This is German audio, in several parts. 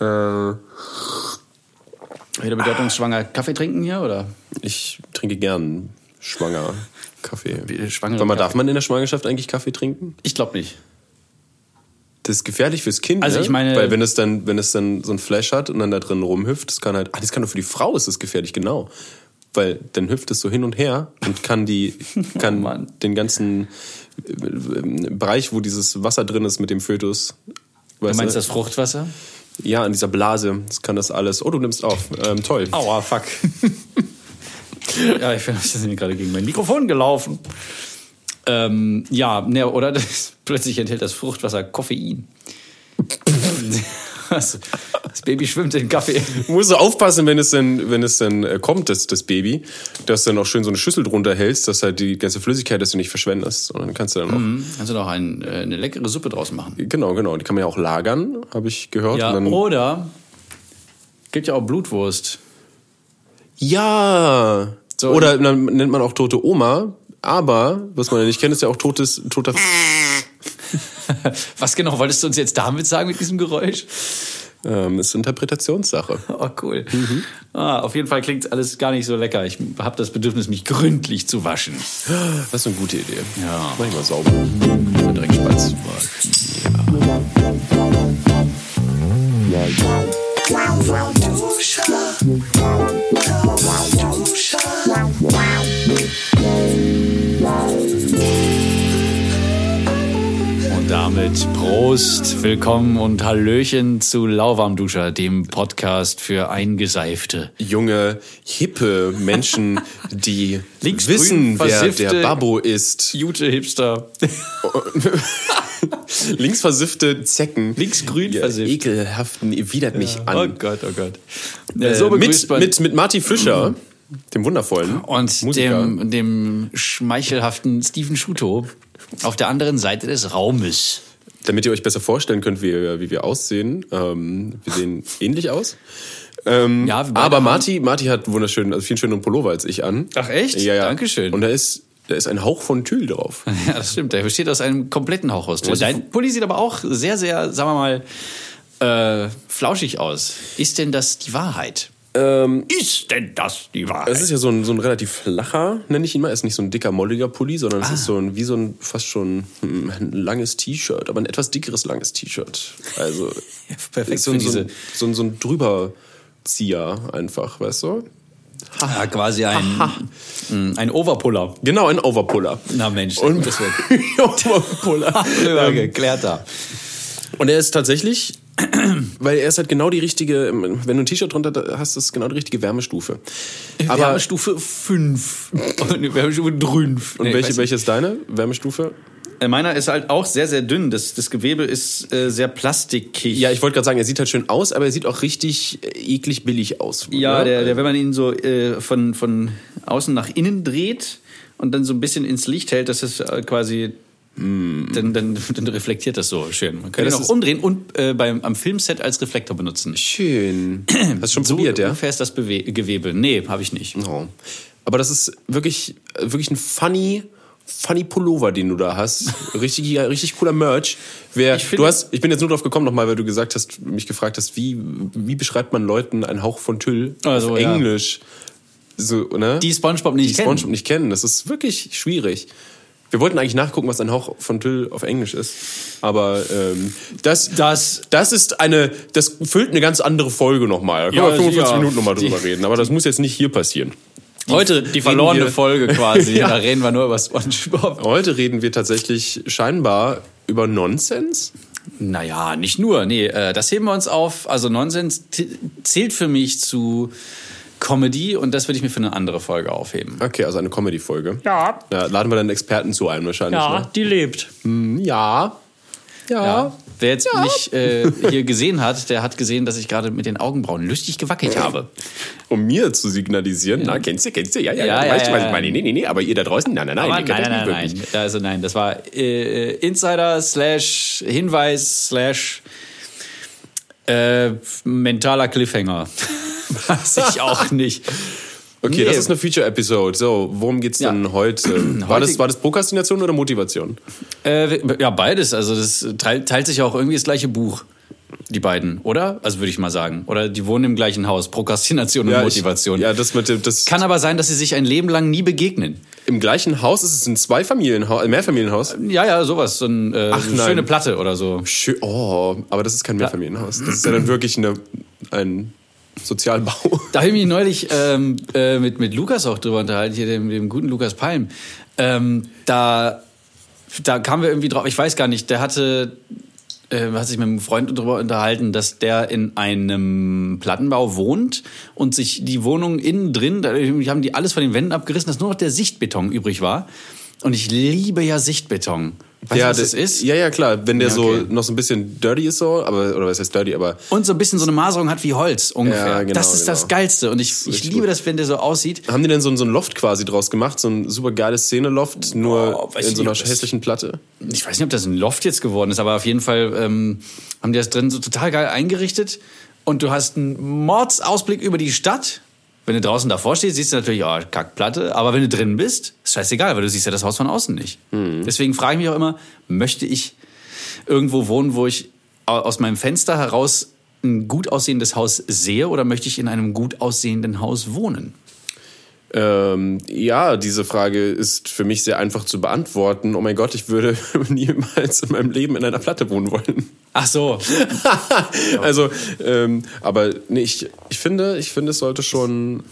Äh, Wieder bedeutungsschwanger Kaffee trinken hier, oder? ich trinke gern schwanger Kaffee. Warte mal, Kaffee. darf man in der Schwangerschaft eigentlich Kaffee trinken? Ich glaube nicht. Das ist gefährlich fürs Kind, Also ne? ich meine- Weil wenn es dann, wenn es dann so ein Flash hat und dann da drin rumhüpft, das kann halt, ah, das kann doch für die Frau ist das gefährlich, genau. Weil dann hüpft es so hin und her und kann die, kann Mann. den ganzen äh, Bereich, wo dieses Wasser drin ist mit dem Fötus. Du meinst das Fruchtwasser? Ja, an dieser Blase, das kann das alles. Oh, du nimmst auf. Ähm, toll. Aua, fuck. ja, ich bin ich bin gerade gegen mein Mikrofon gelaufen. Ähm, ja, ne, oder das, plötzlich enthält das Fruchtwasser Koffein. das, das Baby schwimmt in Kaffee. Du musst aufpassen, wenn es dann, wenn es dann äh, kommt, das, das Baby, dass du dann auch schön so eine Schüssel drunter hältst, dass halt die ganze Flüssigkeit, dass du nicht verschwendest. Und dann kannst du dann auch, Kannst du noch ein, äh, eine leckere Suppe draus machen. genau, genau, die kann man ja auch lagern, habe ich gehört. Ja, und dann, oder gibt ja auch Blutwurst. ja. So, Oder dann nennt man auch tote Oma, aber, was man ja nicht kennt, ist ja auch totes, toter, Was genau wolltest du uns jetzt damit sagen mit diesem Geräusch? ähm, ist Interpretationssache. Oh, cool. Ah, auf jeden Fall klingt alles gar nicht so lecker. Ich habe das Bedürfnis, mich gründlich zu waschen. Das ist eine gute Idee. Ja. Mach ich mal sauber. Direkt Spatz. Und damit Prost, willkommen und Hallöchen zu Lauwarmduscher, dem Podcast für Eingeseifte. Junge, hippe Menschen, die Linksgrün wissen, wer der Babbo ist. Jute Hipster. Linksversiffte Zecken. Linksgrün ja, versifft. Ekelhaften, widert mich Oh an. Gott, oh Gott. Äh, so mit, mit, mit Marty Fischer, dem wundervollen und Musiker. dem, dem schmeichelhaften Steven Schuto auf der anderen Seite des Raumes. Damit ihr euch besser vorstellen könnt, wie, wir- wie wir aussehen. Ähm, wir sehen ähnlich aus. Ähm, Ja, aber Marty, Marty hat wunderschön, also viel schöneren Pullover als ich an. Ach, echt? Ja, ja. Dankeschön. Und da ist, da ist ein Hauch von Tüll drauf. Ja, das stimmt. Der besteht aus einem kompletten Hauch aus. Also- Dein Pulli sieht aber auch sehr, sehr, sagen wir mal, äh, flauschig aus. Ist denn das die Wahrheit? Ähm, Ist denn das die Wahrheit? Es ist ja so ein, so ein relativ flacher, nenne ich ihn mal. Es ist nicht so ein dicker, molliger Pulli, sondern Ah. es ist so ein, wie so ein fast schon hm, ein langes T-Shirt, aber ein etwas dickeres, langes T-Shirt. Also perfekt so, ein- für so, diese- ein- so, ein- so ein Drüberzieher einfach, weißt du? ja, quasi ein, mh, ein Overpuller. Genau, ein Overpuller. Na Mensch, Und- das wird Overpuller. drüber Ähm, geklärt da. Und er ist tatsächlich, weil er ist halt genau die richtige, wenn du ein T-Shirt drunter hast, ist es genau die richtige Wärmestufe. Aber Wärmestufe 5. Und Wärmestufe 5. und welche, welche ist deine Wärmestufe? Meiner ist halt auch sehr, sehr dünn. Das, das Gewebe ist äh, sehr plastikig. Ja, ich wollte gerade sagen, er sieht halt schön aus, aber er sieht auch richtig äh, eklig billig aus. Ja, ne? der, der, wenn man ihn so äh, von, von außen nach innen dreht und dann so ein bisschen ins Licht hält, das ist äh, quasi. Dann, dann, dann reflektiert das so schön. Man kann Ja, ihn das auch umdrehen und äh, beim, am Filmset als Reflektor benutzen. Schön. Hast du schon So probiert, ja? ungefähr ist das Bewe Gewebe. Nee, habe ich nicht. Oh. Aber das ist wirklich, wirklich ein funny, funny Pullover, den du da hast. Richtig, ja, richtig cooler Merch. Wer, Ich du hast, ich bin jetzt nur drauf gekommen nochmal, weil du gesagt hast, mich gefragt hast, wie, wie beschreibt man Leuten einen Hauch von Tüll Also, auf ja. Englisch? So, ne? Die SpongeBob nicht die kennen. SpongeBob nicht kennen. Das ist wirklich schwierig. Wir wollten eigentlich nachgucken, was ein Hauch von Tüll auf Englisch ist. Aber ähm, das, Das- das ist eine, das füllt eine ganz andere Folge nochmal. Da können Ja, wir 45 ja. Minuten nochmal drüber reden. Aber das muss jetzt nicht hier passieren. Heute die verlorene wir- Folge quasi. Ja. Da reden wir nur über SpongeBob. Heute reden wir tatsächlich scheinbar über Nonsens. Naja, nicht nur. Nee, äh, das heben wir uns auf. Also Nonsens zählt für mich zu Comedy und das würde ich mir für eine andere Folge aufheben. Okay, also eine Comedy-Folge. Ja. Ja, laden wir dann einen Experten zu ein wahrscheinlich. Ne? die lebt. Hm, Ja. Ja. Ja. Wer jetzt mich äh, hier gesehen hat, der hat gesehen, dass ich gerade mit den Augenbrauen lustig gewackelt habe. Um mir zu signalisieren, na, kennst du, kennst du, ja, ja, Ja, ja, ja, weißt du, ja, was ich ja. meine? Nee, nee, nee, aber ihr da draußen, nein, nein, nein, nein, das nein, nein, nein. Also nein, das war äh, Insider slash Hinweis slash äh, mentaler Cliffhanger. Weiß ich auch nicht. Okay, Nee. das ist eine Feature-Episode. So, worum geht's Ja. denn heute? War das, war das Prokrastination oder Motivation? Äh, ja, beides. Also das teilt, sich ja auch irgendwie das gleiche Buch. die beiden, oder? Also würde ich mal sagen. Oder die wohnen im gleichen Haus. Prokrastination und Ja, Motivation. Ich, ja, das mit dem, das Kann aber sein, dass sie sich ein Leben lang nie begegnen. im gleichen Haus ist es ein Zweifamilienhaus, ein Mehrfamilienhaus. Ja, ja, sowas. So ein, äh, Ach, so eine schöne Platte oder so. Schön, oh, aber das ist kein Mehrfamilienhaus. Das ist ja dann wirklich eine, ein Sozialbau. Da habe ich mich neulich ähm, äh, mit, mit Lukas auch drüber unterhalten, hier dem, dem guten Lukas Palm. Ähm, da, da kamen wir irgendwie drauf, ich weiß gar nicht, der hatte, äh, hat sich mit einem Freund darüber unterhalten, dass der in einem Plattenbau wohnt und sich die Wohnung innen drin, da haben die alles von den Wänden abgerissen, dass nur noch der Sichtbeton übrig war. Und ich liebe ja Sichtbeton. Weißt du, was das ist? Ja, ja, klar. Wenn der Ja, so okay. noch so ein bisschen dirty ist, so, aber, oder was heißt dirty, aber Und so ein bisschen so eine Maserung hat wie Holz ungefähr. Ja, genau, das ist das genau. Geilste. Und ich, ich liebe gut. das, wenn der so aussieht. haben die denn so, so ein Loft quasi draus gemacht? So ein super geiles Szene-Loft, nur Oh, in so einer nicht, das- hässlichen Platte? ich weiß nicht, ob das ein Loft jetzt geworden ist, aber auf jeden Fall ähm, haben die das drin so total geil eingerichtet. Und du hast einen Mordsausblick über die Stadt. Wenn du draußen davor stehst, siehst du natürlich, oh, Kackplatte. Aber wenn du drin bist, ist scheißegal, weil du siehst ja das Haus von außen nicht. Deswegen frage ich mich auch immer, möchte ich irgendwo wohnen, wo ich au- aus meinem Fenster heraus ein gut aussehendes Haus sehe oder möchte ich in einem gut aussehenden Haus wohnen? Ähm, ja, diese Frage ist für mich sehr einfach zu beantworten. Oh mein Gott, ich würde niemals in meinem Leben in einer Platte wohnen wollen. Ach so. also, ähm, aber nee, ich, ich finde, ich finde, es sollte schon.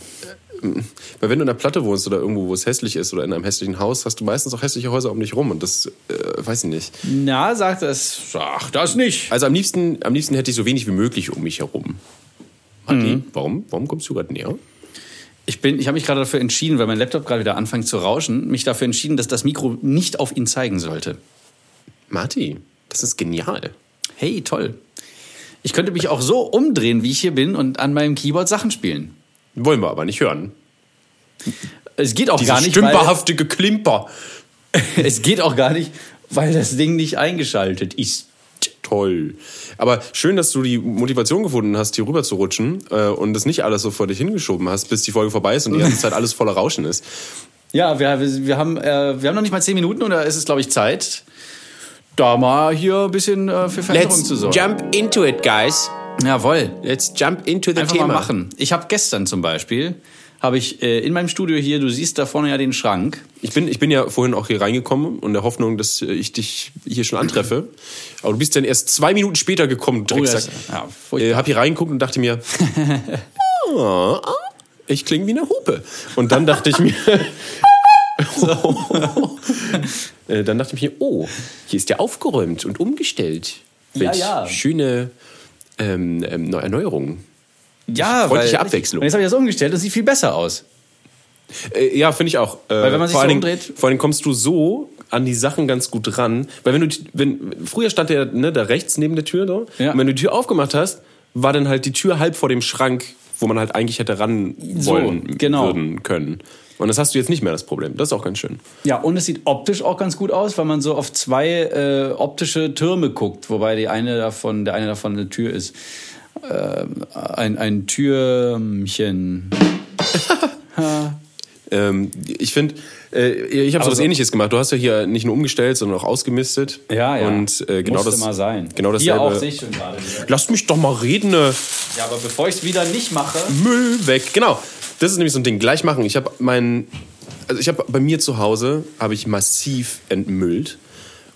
Weil wenn du in einer Platte wohnst oder irgendwo, wo es hässlich ist oder in einem hässlichen Haus, hast du meistens auch hässliche Häuser um dich rum und das äh, weiß ich nicht. Na, sagt das. Ach, das nicht. Also am liebsten, am liebsten hätte ich so wenig wie möglich um mich herum. Matti, warum? Warum kommst du gerade näher? Ich, bin, ich habe mich gerade dafür entschieden, weil mein Laptop gerade wieder anfängt zu rauschen, mich dafür entschieden, dass das Mikro nicht auf ihn zeigen sollte. Marti, das ist genial. Hey, toll. Ich könnte mich auch so umdrehen, wie ich hier bin und an meinem Keyboard Sachen spielen. Wollen wir aber nicht hören. Es geht auch Dieser gar nicht, weil, stümperhafte Geklimper. es geht auch gar nicht, weil das Ding nicht eingeschaltet ist. Toll. Aber schön, dass du die Motivation gefunden hast, hier rüber zu rutschen äh, und das nicht alles so vor dich hingeschoben hast, bis die Folge vorbei ist und die ganze Zeit alles voller Rauschen ist. Ja, wir, wir, wir, haben, äh, wir haben noch nicht mal zehn Minuten oder ist es, glaube ich, Zeit, da mal hier ein bisschen äh, für Veränderung zu sorgen. jump into it, guys. Jawohl. Let's jump into the Einfach Thema. mal machen. Ich habe gestern zum Beispiel, habe ich äh, in meinem Studio hier, du siehst da vorne ja den Schrank. Ich bin, ich bin ja vorhin auch hier reingekommen und der Hoffnung, dass äh, ich dich hier schon antreffe. Aber du bist dann erst zwei Minuten später gekommen, Drecksack. das- ja, äh, hab hier reingeguckt und dachte mir, oh, ich klinge wie eine Hupe. Und dann dachte ich mir, äh, dann dachte ich mir, oh, hier ist ja aufgeräumt und umgestellt. Ja, Welch ja. Schöne ähm, ähm, Erneuerung. Ja, Freundliche Abwechslung. Und jetzt habe ich das umgestellt und sieht viel besser aus. Äh, ja, finde ich auch. Äh, Weil wenn man sich vor so allen Dingen- umdreht- Vor allem kommst du so an die Sachen ganz gut ran. Weil wenn du, wenn, früher stand der, ne, da rechts neben der Tür, so. Ja. Und wenn du die Tür aufgemacht hast, war dann halt die Tür halb vor dem Schrank, wo man halt eigentlich hätte ran So, wollen, genau. würden können. Und das hast du jetzt nicht mehr das Problem. Das ist auch ganz schön. Ja, und es sieht optisch auch ganz gut aus, weil man so auf zwei äh, optische Türme guckt, wobei die eine davon, der eine davon eine Tür ist. Ähm, ein, ein Türmchen. Ähm, ich finde, äh, ich habe Aber was so- ähnliches gemacht. Du hast ja hier nicht nur umgestellt, sondern auch ausgemistet. Ja, ja. Und äh, genau Musste das mal sein. Genau Hier dasselbe. auch, sehe ich schon gerade. wieder. Lass mich doch mal reden. Ne? Ja, aber bevor ich es wieder nicht mache. Müll weg. Genau. Das ist nämlich so ein Ding. Gleich machen. Ich habe mein, also ich habe bei mir zu Hause habe ich massiv entmüllt.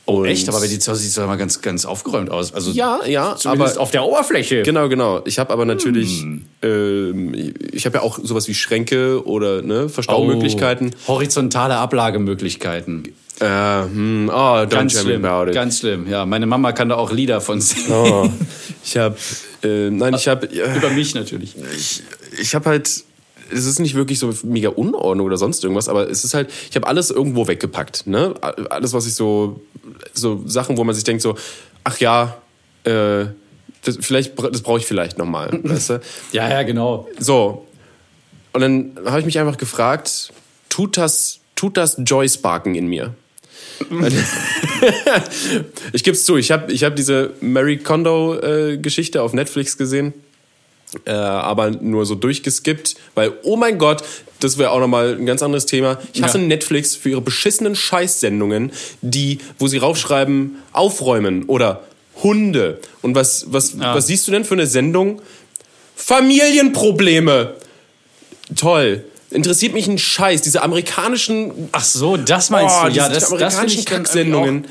Und Echt? Aber bei dir zu Hause sieht es immer ganz, ganz aufgeräumt aus. Also ja, ja, zumindest aber auf der Oberfläche. genau, genau. Ich habe aber natürlich, Hm. ähm, ich habe ja auch sowas wie Schränke oder ne, Verstaumöglichkeiten. Oh, horizontale Ablagemöglichkeiten. Äh, hm, oh, don't Ganz schlimm. about it. Ganz schlimm. Ja, meine Mama kann da auch Lieder von singen. Oh, ich habe, äh, nein, ich habe, äh, Über mich natürlich. ich, ich habe halt, es ist nicht wirklich so mega Unordnung oder sonst irgendwas, aber es ist halt, ich habe alles irgendwo weggepackt. Ne? Alles, was ich so, so Sachen, wo man sich denkt so, ach ja, äh, das, vielleicht, das brauche ich vielleicht nochmal. weißt du? Ja, ja, genau. So. Und dann habe ich mich einfach gefragt, tut das, tut das Joy sparken in mir? ich gebe es zu, ich habe ich hab diese Mary Kondo-Geschichte auf Netflix gesehen, äh, aber nur so durchgeskippt, weil, oh mein Gott, das wäre auch nochmal ein ganz anderes Thema. Ich hasse Ja. Netflix für ihre beschissenen Scheißsendungen, die, wo sie raufschreiben, aufräumen oder Hunde. Und was, was, Ja. was siehst du denn für eine Sendung? Familienprobleme. Toll. Interessiert mich ein Scheiß. Diese amerikanischen Ach so, das meinst Oh, du? Ja, das, das finde ich Kacksendungen.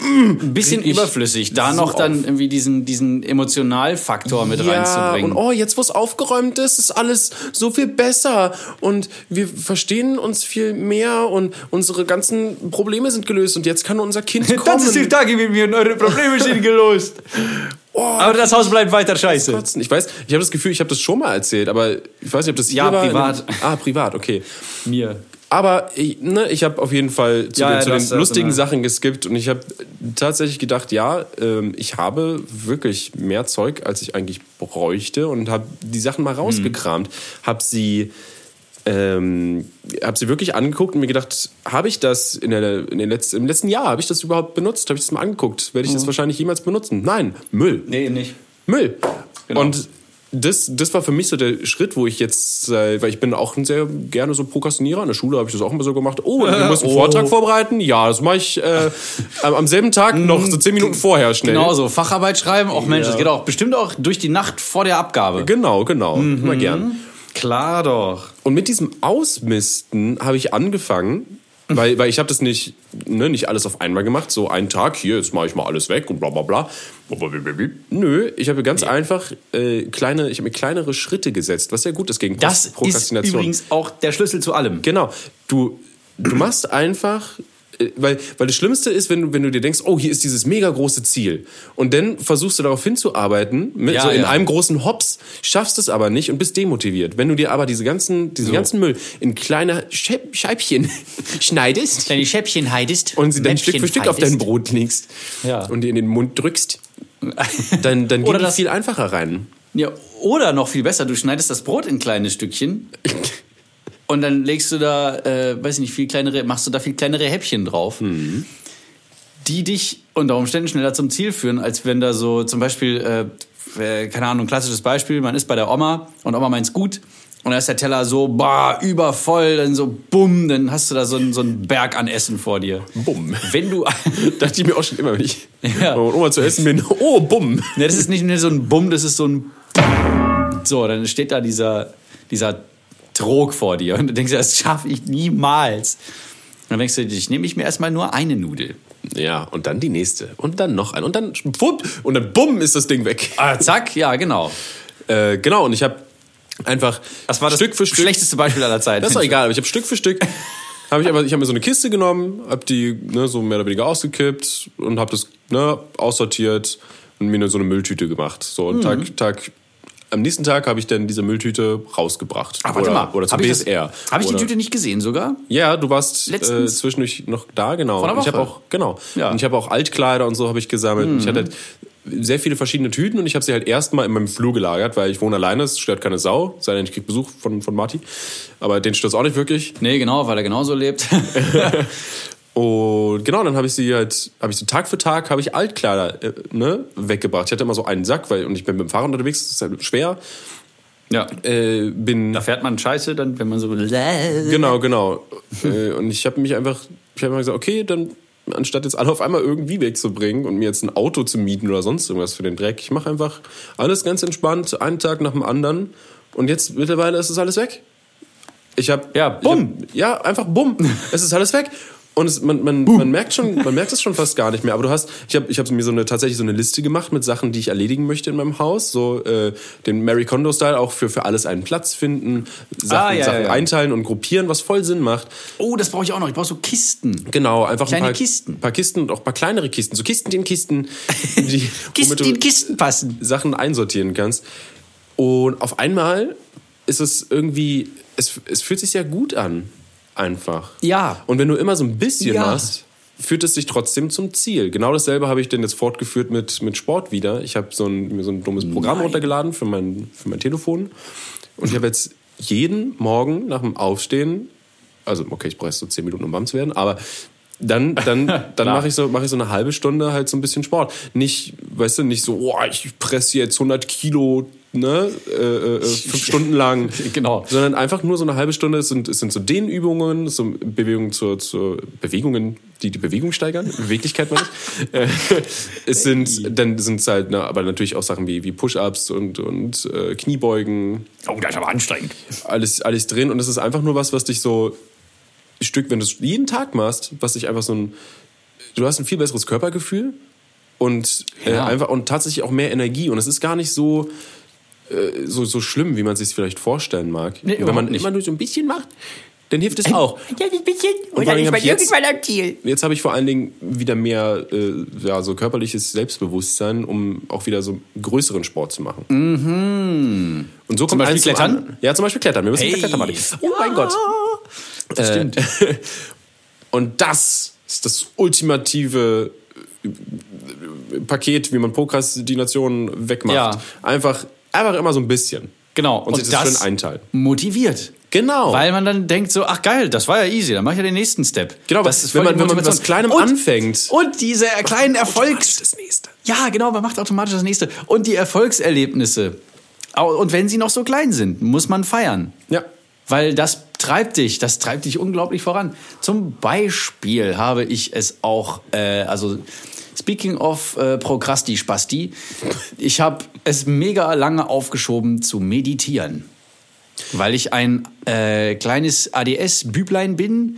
auch ein bisschen überflüssig. Da so noch dann irgendwie diesen, diesen Emotionalfaktor mit Ja, reinzubringen. und oh, jetzt wo es aufgeräumt ist, ist alles so viel besser und wir verstehen uns viel mehr und unsere ganzen Probleme sind gelöst und jetzt kann unser Kind kommen. Tage mit mir und eure Probleme sind gelöst. Oh, Aber das Haus bleibt weiter scheiße. kotzen. Ich weiß, ich habe das Gefühl, ich habe das schon mal erzählt, aber ich weiß nicht, ob das hier Ja, war. privat. Ah, privat, okay. Mir. Aber ich, ne, ich habe auf jeden Fall zu Ja, den, ja, zu den das lustigen immer. Sachen geskippt und ich habe tatsächlich gedacht, ja, ähm, ich habe wirklich mehr Zeug, als ich eigentlich bräuchte und habe die Sachen mal rausgekramt, habe sie ähm, habe sie wirklich angeguckt und mir gedacht, habe ich das in der, in den letzten, im letzten Jahr, habe ich das überhaupt benutzt? Habe ich das mal angeguckt? Werde ich das wahrscheinlich jemals benutzen? Nein, Müll. Nee, nicht. Müll. Genau. Und das, das war für mich so der Schritt, wo ich jetzt, äh, weil ich bin auch ein sehr gerne so Prokrastinierer. In der Schule habe ich das auch immer so gemacht. Oh, wir müssen einen Oh. Vortrag vorbereiten. Ja, das mache ich äh, am selben Tag noch so zehn Minuten vorher schnell. Genau so. Facharbeit schreiben. Auch Mensch, das geht auch bestimmt auch durch die Nacht vor der Abgabe. Genau, genau. Mhm. Immer gern. Klar doch. Und mit diesem Ausmisten habe ich angefangen, weil, weil ich habe das nicht, ne, nicht alles auf einmal gemacht. So einen Tag, hier, jetzt mache ich mal alles weg und bla bla bla. Nö, ich habe ganz einfach äh, kleine, ich habe mir kleinere Schritte gesetzt, was sehr gut ist gegen Das ist Prokrastination. übrigens auch der Schlüssel zu allem. Genau. Du, du machst einfach, weil, weil das Schlimmste ist, wenn du, wenn du dir denkst, oh, hier ist dieses mega große Ziel. Und dann versuchst du darauf hinzuarbeiten, mit, Ja, so in ja. einem großen Hops, schaffst es aber nicht und bist demotiviert. Wenn du dir aber diese ganzen, diesen ganzen Müll in kleine Scheib Scheibchen schneidest Deine Schäppchen heidest. und sie dann Stück für Stück auf dein Brot legst Ja. und dir in den Mund drückst, dann, dann geht das- viel einfacher rein. Ja, oder noch viel besser, du schneidest das Brot in kleine Stückchen und dann legst du da, äh, weiß ich nicht, viel kleinere, machst du da viel kleinere Häppchen drauf, Mhm. die dich unter Umständen schneller zum Ziel führen, als wenn da so zum Beispiel, äh, äh, keine Ahnung, klassisches Beispiel, man ist bei der Oma und Oma meint's gut und da ist der Teller so, bah, übervoll, dann so, bumm, dann hast du da so, einen- so einen Berg an Essen vor dir. Bumm. Wenn du, Dachte ich mir auch schon immer, wenn ich Ja. wenn Oma zu essen bin, oh, bumm. Ne, das ist nicht nur so ein Bumm, das ist so ein. So, dann steht da dieser, dieser Trog vor dir und du denkst, das schaffe ich niemals. Dann denkst du, ich nehme ich mir erstmal nur eine Nudel. Ja, und dann die nächste. Und dann noch eine. Und dann wupp, und dann bumm ist das Ding weg. Ah, zack, ja, genau. Äh, genau, und ich habe einfach Das war das Stück für Stück. schlechteste Beispiel aller Zeiten. Das ist doch egal, aber ich habe Stück für Stück. Habe ich aber, ich habe mir so eine Kiste genommen, habe die ne, so mehr oder weniger ausgekippt und habe das ne, aussortiert und mir so eine Mülltüte gemacht. So Mhm. und Tag, Tag, am nächsten Tag habe ich dann diese Mülltüte rausgebracht. Ah, warte oder, mal. Oder zum Hab BSR. Habe ich die Tüte nicht gesehen sogar? Ja, du warst äh, zwischendurch noch da, genau. Vor einer Und Ich habe Woche. auch genau. Ja. Mhm. Und ich habe auch Altkleider und so habe ich gesammelt. Ich hatte halt sehr viele verschiedene Tüten und ich habe sie halt erstmal in meinem Flur gelagert, weil ich wohne alleine, es stört keine Sau, sei denn ich krieg Besuch von von Marty, aber den stört auch nicht wirklich. Nee, genau, weil er genauso lebt. Und genau, dann habe ich sie halt, habe ich so Tag für Tag habe ich Altkleider äh, ne, weggebracht. Ich hatte immer so einen Sack, weil und ich bin mit dem Fahrrad unterwegs, das ist halt schwer. ja. Äh, bin Da fährt man scheiße, dann, wenn man so. Genau, genau. äh, und ich habe mich einfach, ich habe gesagt, okay, dann anstatt jetzt alle auf einmal irgendwie wegzubringen und mir jetzt ein Auto zu mieten oder sonst irgendwas für den Dreck, ich mache einfach alles ganz entspannt, einen Tag nach dem anderen. Und jetzt mittlerweile ist es alles weg. Ich habe Ja, bumm. Hab, ja, einfach bumm. es ist alles weg. Und es, man, man, man merkt schon, man merkt es schon fast gar nicht mehr. Aber du hast, ich habe ich hab mir so eine, tatsächlich so eine Liste gemacht mit Sachen, die ich erledigen möchte in meinem Haus. So äh, den Mary Kondo-Style, auch für, für alles einen Platz finden, Sachen, Ah, ja, Sachen ja, ja. einteilen und gruppieren, was voll Sinn macht. Oh, das brauche ich auch noch. Ich brauche so Kisten. Genau, einfach Kleine ein paar Kisten. paar Kisten und auch ein paar kleinere Kisten. So Kisten in Kisten, die, Kisten, die in Kisten passen. Sachen einsortieren kannst. Und auf einmal ist es irgendwie, es, es fühlt sich sehr gut an. Einfach. Ja. Und wenn du immer so ein bisschen Ja. machst, führt es sich trotzdem zum Ziel. Genau dasselbe habe ich denn jetzt fortgeführt mit, mit Sport wieder. Ich habe so ein, mir so ein dummes Programm Nein. runtergeladen für mein, für mein Telefon. Und ich habe jetzt jeden Morgen nach dem Aufstehen, also okay, ich brauche jetzt so 10 Minuten, um warm zu werden, aber dann, dann, dann mache ich, so, mach ich so eine halbe Stunde halt so ein bisschen Sport. Nicht, weißt du, nicht so, oh, ich presse jetzt 100 Kilo, ne, äh, äh, fünf Stunden lang. Genau. Sondern einfach nur so eine halbe Stunde. Es sind, es sind so Dehnübungen, so Bewegungen zur, zur Bewegungen, die die Bewegung steigern, Beweglichkeit meine ich. Äh, es sind, dann sind es halt, na, aber natürlich auch Sachen wie, wie Push-Ups und, und äh, Kniebeugen, Oh, das ist aber anstrengend. alles, alles drin. Und es ist einfach nur was, was dich so Stück, wenn du es jeden Tag machst, was dich einfach so ein, du hast ein viel besseres Körpergefühl und äh, Ja. einfach und tatsächlich auch mehr Energie. Und es ist gar nicht so, äh, so, so schlimm, wie man sich vielleicht vorstellen mag. Nee, wenn man nicht. immer nur so ein bisschen macht, dann hilft es auch. Ja, ein bisschen. Und dann ist man irgendwann am Ziel. Jetzt habe ich vor allen Dingen wieder mehr äh, ja, so körperliches Selbstbewusstsein, um auch wieder so größeren Sport zu machen. Und so kommt Beispiel zum Klettern? Ja, zum Beispiel Klettern. Wir müssen Hey. hey. Kletterparty. Oh mein Gott. Das stimmt. Äh, und das ist das ultimative äh, Paket, wie man Prokrastination wegmacht. Ja. Einfach, einfach immer so ein bisschen. Genau. Und, sich das, schön einteilen. motiviert. Genau. Weil man dann denkt so, ach geil, das war ja easy, dann mache ich ja den nächsten Step. Genau, das ist wenn man- wenn man mit was. Kleinem und, anfängt. Und diese kleinen Erfolgs... das nächste. Ja, genau, man macht automatisch das nächste. Und die Erfolgserlebnisse. Und wenn sie noch so klein sind, muss man feiern. Ja. Weil das treibt dich, das treibt dich unglaublich voran. Zum Beispiel habe ich es auch, äh, also speaking of äh, Prokrasti-Spasti, ich habe es mega lange aufgeschoben zu meditieren. Weil ich ein äh, kleines ADS-Büblein bin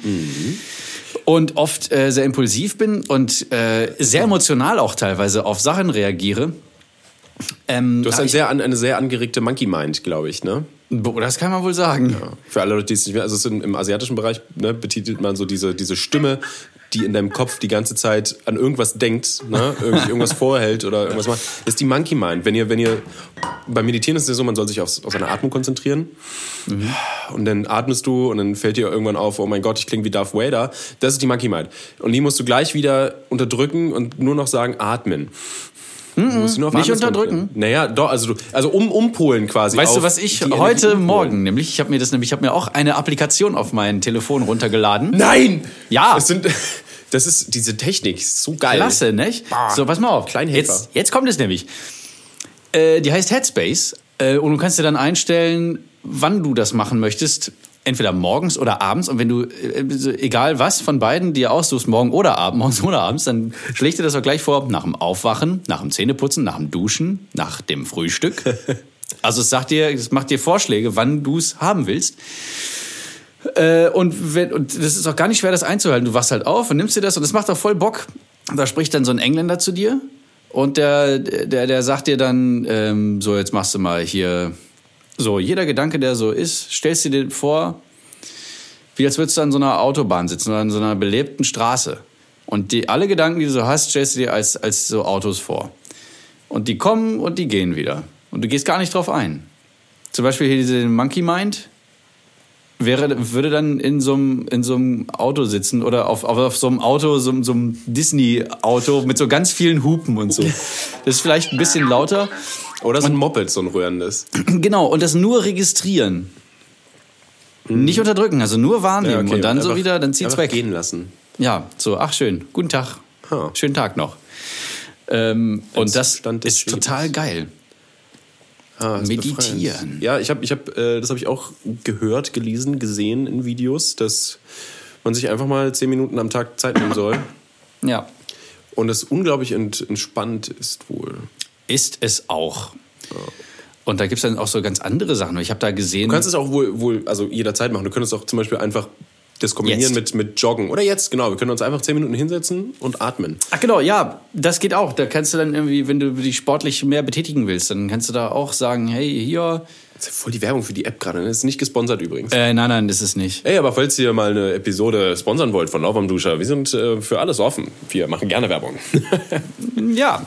und oft äh, sehr impulsiv bin und äh, sehr emotional auch teilweise auf Sachen reagiere. Ähm, Du hast ein ich- sehr, eine sehr angeregte Monkey Mind, glaube ich, ne? Das kann man wohl sagen. Für alle Leute, die es nicht mehr, also im, im asiatischen Bereich ne, betitelt man so diese, diese Stimme, die in deinem Kopf die ganze Zeit an irgendwas denkt, ne, irgendwas vorhält oder irgendwas macht. Das ist die Monkey Mind. Wenn ihr, wenn ihr, beim Meditieren ist es ja so, man soll sich auf, auf seine Atmung konzentrieren. Und dann atmest du und dann fällt dir irgendwann auf, oh mein Gott, ich klinge wie Darth Vader. Das ist die Monkey Mind. Und die musst du gleich wieder unterdrücken und nur noch sagen, atmen. Du musst nur auf Mhm. nicht unterdrücken. konzentrieren. Naja, doch, also, du, also um, umpolen quasi. Weißt du, was ich heute umpolen. Morgen, nämlich, ich habe mir das nämlich, ich habe mir auch eine Applikation auf mein Telefon runtergeladen. Nein! Ja. Das, sind, das ist diese Technik, ist so geil. Klasse, nicht? Bah. So, pass mal auf. Kleinhelfer. Jetzt, jetzt kommt es nämlich. Äh, die heißt Headspace äh, und du kannst dir dann einstellen, wann du das machen möchtest. Entweder morgens oder abends. Und wenn du, äh, egal was von beiden dir aussuchst, morgen oder abends, morgens oder abends, dann schlägt dir das auch gleich vor, nach dem Aufwachen, nach dem Zähneputzen, nach dem Duschen, nach dem Frühstück. Also es sagt dir, es macht dir Vorschläge, wann du es haben willst. Äh, und, wenn, und das ist auch gar nicht schwer, das einzuhalten. Du wachst halt auf und nimmst dir das und das macht auch voll Bock. Da spricht dann so ein Engländer zu dir und der, der, der sagt dir dann, ähm, so jetzt machst du mal hier, so jeder Gedanke, der so ist, stellst du dir vor, wie als würdest du an so einer Autobahn sitzen oder an so einer belebten Straße. Und die, alle Gedanken, die du so hast, stellst du dir als, als so Autos vor. Und die kommen und die gehen wieder. Und du gehst gar nicht drauf ein. Zum Beispiel hier diese Monkey Mind wäre, würde dann in so einem, in so einem Auto sitzen oder auf, auf, auf so einem Auto, so, so einem Disney-Auto mit so ganz vielen Hupen und so. Das ist vielleicht ein bisschen lauter. Oder so ein Moped, so ein rührendes. Genau, und das nur registrieren. Nicht unterdrücken, also nur wahrnehmen. Ja, okay. Und dann so Einfach- wieder, dann zieht's weg. gehen lassen. Ja, so, ach schön, guten Tag. Ha. Schönen Tag noch. Ähm, und das ist total geil. Ah, Meditieren. Ja, ich habe, ich hab, äh, das habe ich auch gehört, gelesen, gesehen in Videos, dass man sich einfach mal zehn Minuten am Tag Zeit nehmen soll. Ja. Und es unglaublich ent, entspannt ist wohl. Ist es auch. Und da gibt's dann auch so ganz andere Sachen. Ich habe da gesehen. Du kannst es auch wohl, wohl also jederzeit machen. Du könntest auch zum Beispiel einfach das kombinieren Jetzt. mit, mit Joggen. Oder jetzt, genau. Wir können uns einfach zehn Minuten hinsetzen und atmen. Ach genau, ja, das geht auch. Da kannst du dann irgendwie, wenn du dich sportlich mehr betätigen willst, dann kannst du da auch sagen, hey, hier. Das ist ja voll die Werbung für die App gerade. ne? Das ist nicht gesponsert übrigens. Äh, nein, nein, das ist nicht. Ey, aber falls ihr mal eine Episode sponsern wollt von Love am Duscher, wir sind äh, für alles offen. Wir machen gerne Werbung. Ja,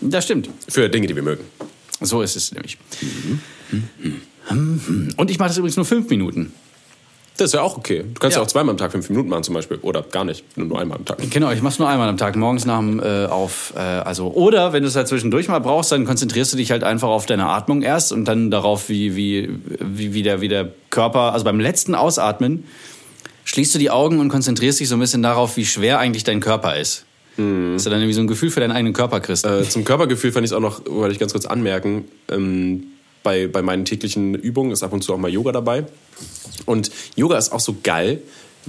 das stimmt. für Dinge, die wir mögen. So ist es nämlich. Und ich mache das übrigens nur fünf Minuten. Das ist ja auch okay. Du kannst ja, Ja. auch zweimal am Tag fünf Minuten machen zum Beispiel. Oder gar nicht, nur, einmal am Tag. Genau, ich mache es nur einmal am Tag, morgens nach dem äh, auf. Äh, also oder wenn du es halt zwischendurch mal brauchst, dann konzentrierst du dich halt einfach auf deine Atmung erst und dann darauf, wie wie wie, wie, der, wie der Körper. Also beim letzten Ausatmen schließt du die Augen und konzentrierst dich so ein bisschen darauf, wie schwer eigentlich dein Körper ist. Dass du dann irgendwie so ein Gefühl für deinen eigenen Körper kriegst. Äh, zum Körpergefühl fand ich es auch noch, wollte ich ganz kurz anmerken, ähm, bei, bei meinen täglichen Übungen ist ab und zu auch mal Yoga dabei. Und Yoga ist auch so geil,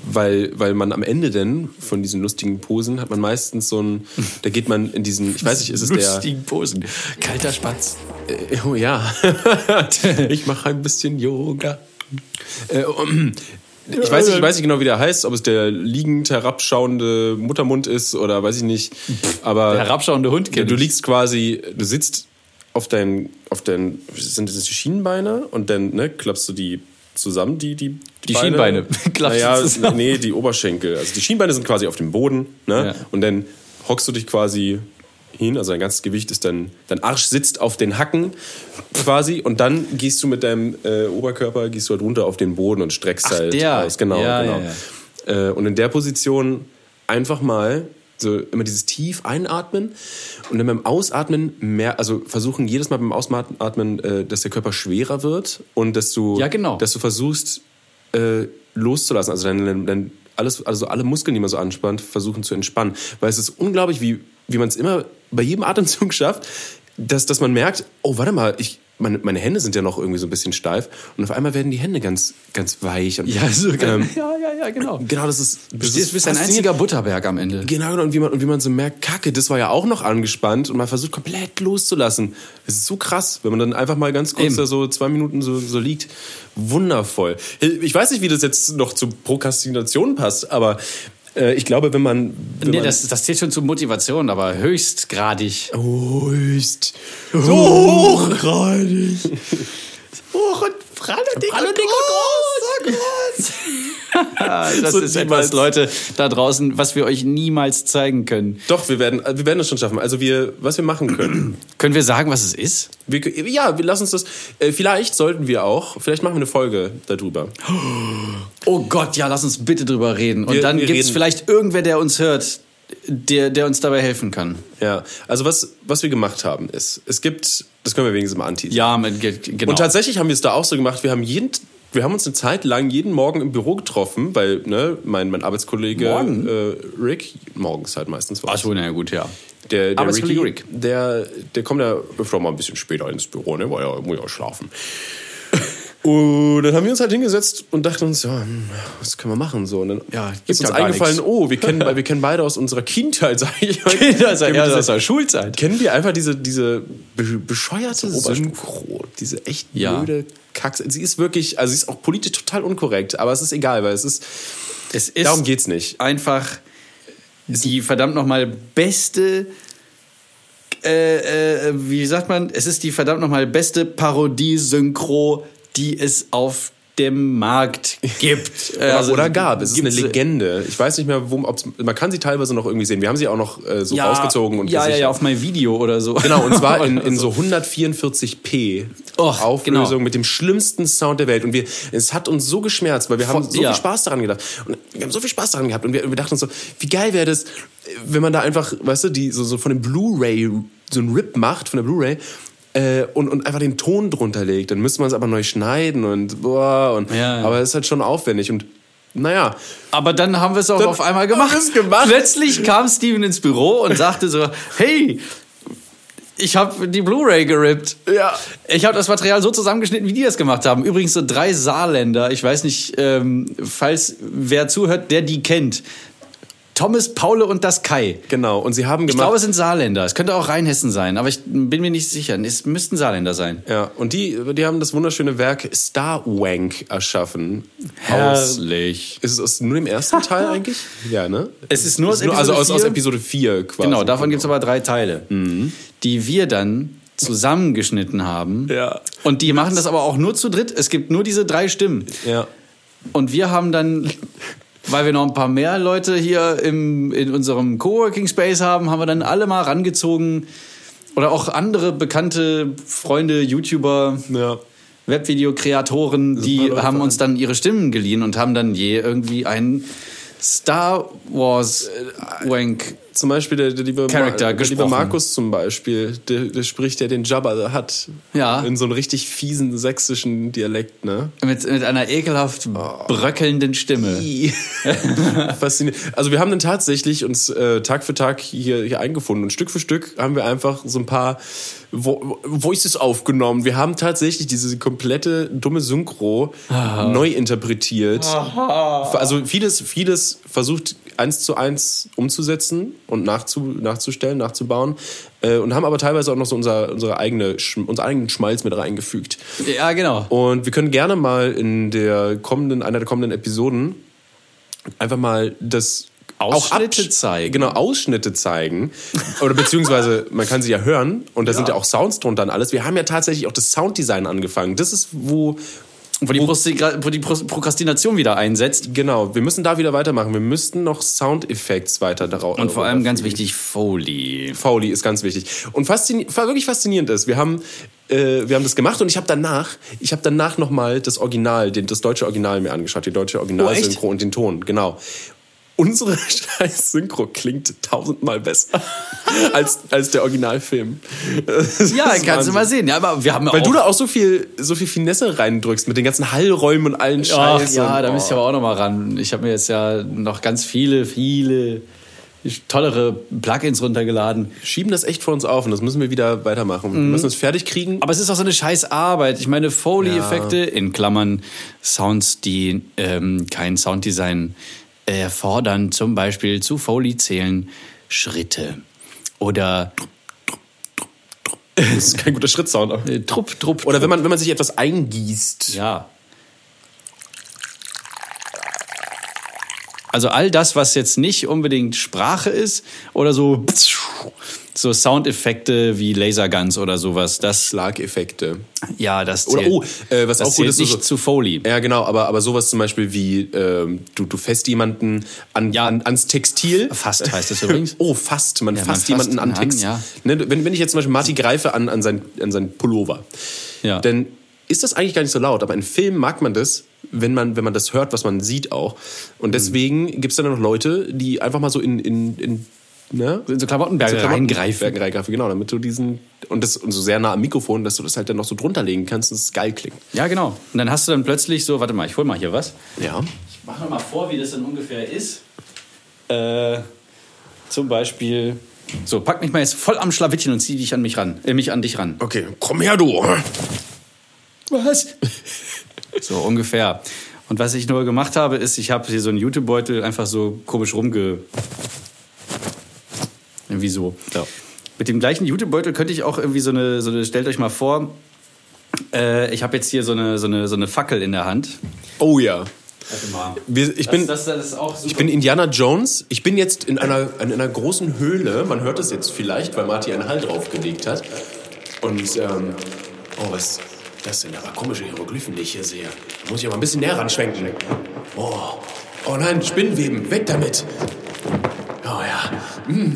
weil, weil man am Ende denn von diesen lustigen Posen hat man meistens so ein, da geht man in diesen, ich weiß nicht, ist es der, Lustigen Posen. Kalter Spatz. äh, oh ja, ich mache ein bisschen Yoga. Äh, um, ich weiß, nicht, ich weiß nicht genau, wie der heißt, ob es der liegend herabschauende Muttermund ist oder weiß ich nicht. Aber Der herabschauende Hund du liegst quasi, du sitzt auf deinen, auf deinen, sind das die Schienenbeine und dann ne, klappst du die zusammen, die die Die Schienbeine. Klappst du naja, zusammen. nee, die Oberschenkel. Also die Schienbeine sind quasi auf dem Boden, ne? Ja. Und dann hockst du dich quasi hin, also dein ganzes Gewicht ist dann, dein Arsch sitzt auf den Hacken quasi und dann gehst du mit deinem äh, Oberkörper, gehst du halt runter auf den Boden und streckst Ach, halt der. aus. Genau, Ja, genau. ja, Äh, und in der Position einfach mal so immer dieses tief einatmen und dann beim Ausatmen mehr, also versuchen jedes Mal beim Ausatmen, äh, dass der Körper schwerer wird und dass du, Ja, genau. dass du versuchst äh, loszulassen, also dann, dann, alles, also alle Muskeln, die man so anspannt, versuchen zu entspannen, weil es ist unglaublich, wie wie man es immer bei jedem Atemzug schafft, dass dass man merkt, oh warte mal, ich meine, meine Hände sind ja noch irgendwie so ein bisschen steif und auf einmal werden die Hände ganz ganz weich und Ja, so ähm, ja, ja, ja, genau. genau das ist das Du bist ein einziger Butterberg am Ende. Genau, genau. Und wie, man, und wie man so merkt, Kacke, das war ja auch noch angespannt und man versucht komplett loszulassen. Es ist so krass, wenn man dann einfach mal ganz kurz Eben. da so zwei Minuten so, so liegt. Wundervoll. Ich weiß nicht, wie das jetzt noch zur Prokrastination passt, aber äh, ich glaube, wenn man. Wenn Nee, man das, das zählt schon zur Motivation, aber höchstgradig. höchst so hochgradig. Hoch und prall und dick und groß. Das So ist niemals. etwas, Leute, da draußen, was wir euch niemals zeigen können. Doch, wir werden, wir werden das schon schaffen. Also wir, was wir machen können. Können wir sagen, was es ist? Wir, ja, wir lassen uns das. Äh, vielleicht sollten wir auch. Vielleicht machen wir eine Folge darüber. Oh Gott, ja, lass uns bitte drüber reden. Und Wir- dann gibt es vielleicht irgendwer, der uns hört, der, der uns dabei helfen kann. Ja, also was, was wir gemacht haben ist, es gibt, das können wir wenigstens mal anteasern. Ja, mit, genau. Und tatsächlich haben wir es da auch so gemacht, wir haben jeden, wir haben uns eine Zeit lang jeden Morgen im Büro getroffen, weil ne, mein, mein Arbeitskollege Morgen? Äh, Rick, morgens halt meistens war Ach so, na gut, ja. der, der Arbeitskollege Ricky, Rick. Der, der kommt ja öfter mal ein bisschen später ins Büro, ne, weil er muss ja auch schlafen. Und dann haben wir uns halt hingesetzt und dachten uns, ja, hm, was können wir machen? So, und dann Ja, ist uns ja eingefallen, nichts. oh, wir kennen, wir kennen beide aus unserer Kindheit, sag ich mal. Kennen wir diese- war Schulzeit. Kennen wir einfach diese, diese be- bescheuerte. Synchro, diese echt Ja. blöde Kacks. Sie ist wirklich, also sie ist auch politisch total unkorrekt, aber es ist egal, weil es ist, Es ist darum geht's nicht. einfach die verdammt nochmal beste, äh, äh, wie sagt man, es ist die verdammt nochmal beste Parodie-Synchro, die es auf dem Markt gibt. Äh, Oder, also, oder gab. Es ist eine gibt's- Legende. Ich weiß nicht mehr, wo, man kann sie teilweise noch irgendwie sehen. Wir haben sie auch noch äh, so ja, rausgezogen und ja, ja, ja, auf mein Video oder so. Genau, und zwar in, in so 144p Och, Auflösung genau. mit dem schlimmsten Sound der Welt. Und wir, es hat uns so geschmerzt, weil wir haben so ja. viel Spaß daran gedacht. Und wir haben so viel Spaß daran gehabt. Und wir, wir dachten uns so, wie geil wäre das, wenn man da einfach, weißt du, die so, so von dem Blu-ray so ein Rip macht, von der Blu-ray. Äh, und, und einfach den Ton drunter legt. Dann müsste man es aber neu schneiden und boah. Und, Ja, ja. Aber es ist halt schon aufwendig. Und naja, Aber dann haben wir es auch Dann auf einmal gemacht. gemacht. Plötzlich kam Steven ins Büro und sagte so, hey, ich habe die Blu-ray gerippt. Ja. Ich habe das Material so zusammengeschnitten, wie die das gemacht haben. Übrigens so drei Saarländer. Ich weiß nicht, ähm, falls wer zuhört, der die kennt. Thomas, Paule und das Kai. genau. Und sie haben Ich gemacht. glaube, es sind Saarländer. Es könnte auch Rheinhessen sein, aber ich bin mir nicht sicher. Es müssten Saarländer sein. Ja, und die, die haben das wunderschöne Werk Star Wank erschaffen. Aus, Herrlich. ist es aus nur dem ersten Teil eigentlich? Ja, ne? Es ist nur aus also Episode aus, aus 4. Episode 4 quasi. Genau, davon gibt es aber drei Teile, die wir dann zusammengeschnitten haben. Ja. Und die machen das aber auch nur zu dritt. Es gibt nur diese drei Stimmen. Ja. Und wir haben dann, weil wir noch ein paar mehr Leute hier im, in unserem Coworking Space haben, haben wir dann alle mal rangezogen. Oder auch andere bekannte Freunde, YouTuber, Ja. Webvideokreatoren, die haben uns dann ihre Stimmen geliehen und haben dann je irgendwie einen Star Wars Wank Zum Beispiel der, der liebe, Charakter der liebe. Markus zum Beispiel, der, der spricht ja den Jabba hat. Ja. In so einem richtig fiesen sächsischen Dialekt, ne? Mit, mit einer ekelhaft bröckelnden Stimme. Faszinierend. Also wir haben dann tatsächlich uns äh, Tag für Tag hier, hier eingefunden und Stück für Stück haben wir einfach so ein paar Vo Voices aufgenommen. Wir haben tatsächlich diese komplette dumme Synchro neu interpretiert. Also vieles, vieles versucht eins zu eins umzusetzen und nachzu, nachzustellen, nachzubauen äh, und haben aber teilweise auch noch so unser, unsere eigene, unseren eigenen Schmalz mit reingefügt. Ja, genau. Und wir können gerne mal in der kommenden, einer der kommenden Episoden einfach mal das Ausschnitte absch- zeigen. Genau, Ausschnitte zeigen. Oder beziehungsweise, man kann sie ja hören und da sind ja auch Sounds drunter und alles. Wir haben ja tatsächlich auch das Sounddesign angefangen. Das ist, wo. Wo die, wo die Pro- Prokrastination wieder einsetzt. Genau, wir müssen da wieder weitermachen. Wir müssten noch Soundeffekts weiter darauf. Und vor allem ganz wichtig, Foley. Foley ist ganz wichtig. Und faszini wirklich faszinierend ist, wir haben, äh, wir haben das gemacht und ich habe danach, ich habe danach nochmal das Original, den, das deutsche Original mir angeschaut, die deutsche Originalsynchro und den Ton, genau. Unsere scheiß Synchro klingt tausendmal besser als, als der Originalfilm. Das Ja, kannst du Wahnsinn. mal sehen. Ja, aber wir haben Weil auch du da auch so viel, so viel Finesse reindrückst mit den ganzen Hallräumen und allen Ach, Scheiß. ja, und, da müsste ich aber auch noch mal ran. Ich habe mir jetzt ja noch ganz viele, viele tollere Plugins runtergeladen. schieben das echt vor uns auf und das müssen wir wieder weitermachen. Wir müssen es fertig kriegen. Aber es ist auch so eine scheiß Arbeit. Ich meine, Foley-Effekte, in Klammern Sounds, die ähm, kein Sounddesign erfordern, zum Beispiel zu Foley zählen Schritte oder Das ist kein guter Schrittsound. aber- äh, Trupp, Trupp. Oder wenn man, wenn man sich etwas eingießt. Ja. Also all das, was jetzt nicht unbedingt Sprache ist oder so, so Soundeffekte wie Laserguns oder sowas, das, Schlageffekte. ja, das Oder, zählt, oh, äh, was das auch gut ist, nicht so- zu Foley. Ja, genau, aber, aber sowas zum Beispiel wie, ähm, du, du fässt jemanden an, Ja. an, ans Textil. Fast heißt es übrigens. Oh, fast. Man Ja, fasst man jemanden an an, Text. ja. Ne, wenn, wenn ich jetzt zum Beispiel Marty greife an, an, sein, an sein Pullover, Ja. dann ist das eigentlich gar nicht so laut. Aber in Filmen mag man das, wenn man, wenn man das hört, was man sieht auch. Und deswegen gibt es dann noch Leute, die einfach mal so in, in, in ne? In so Klamottenberge so Klamotten- reingreifen. Reingreifen, genau, damit du diesen und das und so sehr nah am Mikrofon, dass du das halt dann noch so drunter legen kannst und es geil klingt. Ja, genau. Und dann hast du dann plötzlich so, warte mal, ich hol mal hier was. Ja. Ich mach noch mal vor, wie das dann ungefähr ist. Äh, zum Beispiel, so, pack mich mal jetzt voll am Schlawittchen und zieh dich an mich ran, äh, mich an dich ran. Okay, komm her, du. Was? So ungefähr. Und was ich nur gemacht habe, ist, ich habe hier so einen YouTube-Beutel einfach so komisch rumge... Irgendwie so. Ja. Mit dem gleichen YouTube-Beutel könnte ich auch irgendwie so eine, so eine stellt euch mal vor, äh, ich habe jetzt hier so eine, so, eine, so eine Fackel in der Hand. Oh ja. Warte mal. Wir, ich, bin, das, das, das ich bin Indiana Jones. Ich bin jetzt in einer, in einer großen Höhle. Man hört es jetzt vielleicht, weil Marty einen Hall draufgelegt hat. Und, ähm, oh, was, das sind aber komische Hieroglyphen, die ich hier sehe. Da muss ich aber ein bisschen näher ranschwenken. Oh, oh nein, Spinnenweben, weg damit. Oh ja, hm,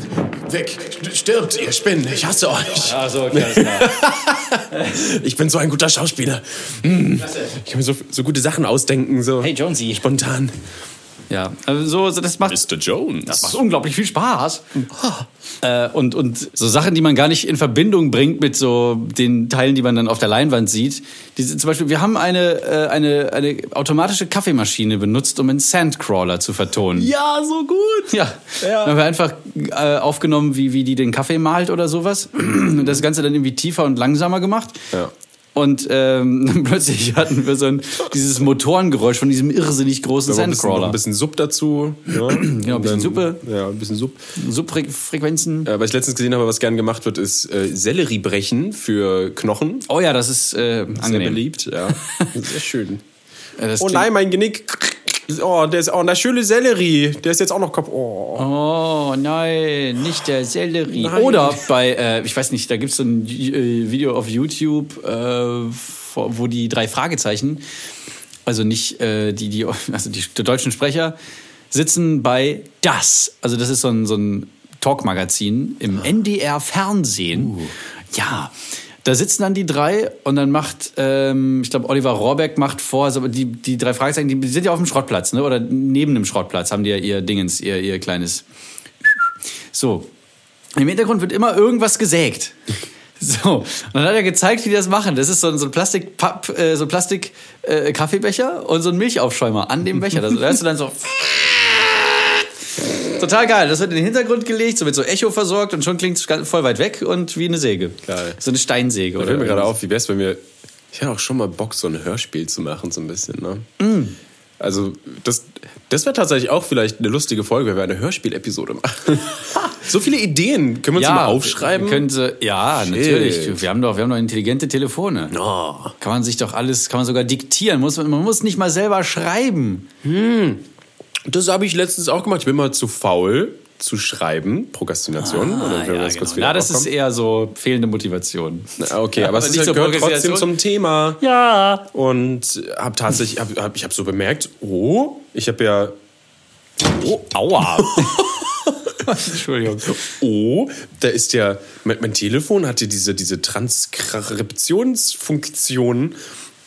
weg, stirbt, ihr Spinnen, ich hasse euch. Ah, so, okay, alles klar. Ich bin so ein guter Schauspieler. Hm, ich kann mir so, so gute Sachen ausdenken, so Hey, Jonesy. spontan. Ja, also so, so, das macht, Mr. Jones. das macht unglaublich viel Spaß. Äh, und, und so Sachen, die man gar nicht in Verbindung bringt mit so den Teilen, die man dann auf der Leinwand sieht. Die, zum Beispiel, wir haben eine, äh, eine, eine automatische Kaffeemaschine benutzt, um einen Sandcrawler zu vertonen. Ja, so gut. Ja, Ja. dann haben wir einfach äh, aufgenommen, wie, wie die den Kaffee malt oder sowas. Und das Ganze dann irgendwie tiefer und langsamer gemacht. Ja. Und ähm, plötzlich hatten wir so ein, dieses Motorengeräusch von diesem irrsinnig großen ein bisschen, noch Sandcrawler. ein bisschen Sub dazu. Ja, genau, ein bisschen Suppe. Ja, ein bisschen Sub. Subfrequenzen. Äh, was ich letztens gesehen habe, was gern gemacht wird, ist äh, Sellerie brechen für Knochen. Oh ja, das ist äh, Sehr angenehm. beliebt, ja. Sehr schön. Oh nein, mein Genick. Oh, der ist, oh, der schöne Sellerie. Der ist jetzt auch noch kaputt. Oh. Oh nein, nicht der Sellerie. Nein. Oder bei, äh, ich weiß nicht, da gibt es so ein äh, Video auf YouTube, äh, wo die drei Fragezeichen, also nicht äh, die, die, also die, die deutschen Sprecher, sitzen bei Das. Also das ist so ein, so ein Talkmagazin im NDR Fernsehen. Ja. Da sitzen dann die drei und dann macht, ähm, ich glaube, Oliver Rohrbeck macht vor, also die, die drei Fragezeichen, die sind ja auf dem Schrottplatz, ne? Oder neben dem Schrottplatz haben die ja ihr Dingens, ihr, ihr kleines So. Im Hintergrund wird immer irgendwas gesägt. So, und dann hat er gezeigt, wie die das machen. Das ist so ein, so ein Plastik, Papp, äh, so ein Plastik äh, Kaffeebecher und so ein Milchaufschäumer an dem Becher. Da hörst du dann so. Total geil. Das wird in den Hintergrund gelegt, so mit so Echo versorgt und schon klingt es voll weit weg und wie eine Säge. Geil. So eine Steinsäge. Da fällt mir gerade auf, wie wär's, wenn wir. Ich hätte auch schon mal Bock, so ein Hörspiel zu machen, so ein bisschen, ne? Mm. Also, das, das wäre tatsächlich auch vielleicht eine lustige Folge, wenn wir eine Hörspielepisode machen. so viele Ideen. Können wir uns die mal aufschreiben? Können sie, ja, Shit. natürlich. Wir haben doch, wir haben doch intelligente Telefone. Oh. Kann man sich doch alles, kann man sogar diktieren. Muss, man man muss nicht mal selber schreiben. Das habe ich letztens auch gemacht. Ich bin mal zu faul zu schreiben. Prokrastination. können wir ja, das genau. ja, das ist eher so fehlende Motivation. Ah, Okay, aber es nicht ist, so gehört trotzdem zum Thema. Ja. Und habe tatsächlich, hab, hab, ich habe so bemerkt, oh, ich habe ja, Oh, aua. Entschuldigung. oh, da ist ja, mein, mein Telefon hatte diese, diese Transkriptionsfunktion.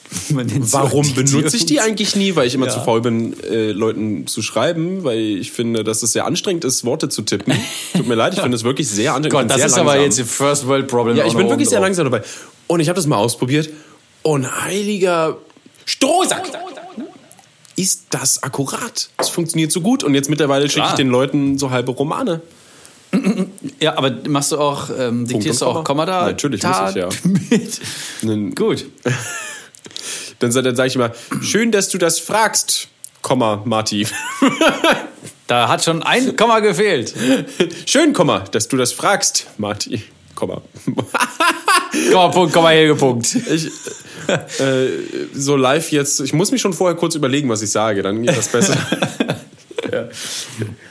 Warum benutze ich die eigentlich nie? Weil ich immer Ja. zu faul bin, äh, Leuten zu schreiben, weil ich finde, dass es sehr anstrengend ist, Worte zu tippen. Tut mir leid, ich finde es wirklich sehr anstrengend. Gott, das ist aber langsam. jetzt die First World Problem. Ja, ich bin wirklich sehr drauf. langsam dabei. Und ich habe das mal ausprobiert. Und heiliger Strohsack! Ist das akkurat? Es funktioniert so gut. Und jetzt mittlerweile schicke ich den Leuten so halbe Romane. Ja, aber machst du auch, ähm, diktierst du auch Komma da? Natürlich muss ich, ja. Mit. Gut. dann, dann sage ich immer, schön, dass du das fragst, Komma, Marti. Da hat schon ein Komma gefehlt. schön, Komma, dass du das fragst, Marti. Komma. Komma, Punkt, Komma, Punkt. Ich, äh, so live jetzt, ich muss mich schon vorher kurz überlegen, was ich sage, dann geht das besser.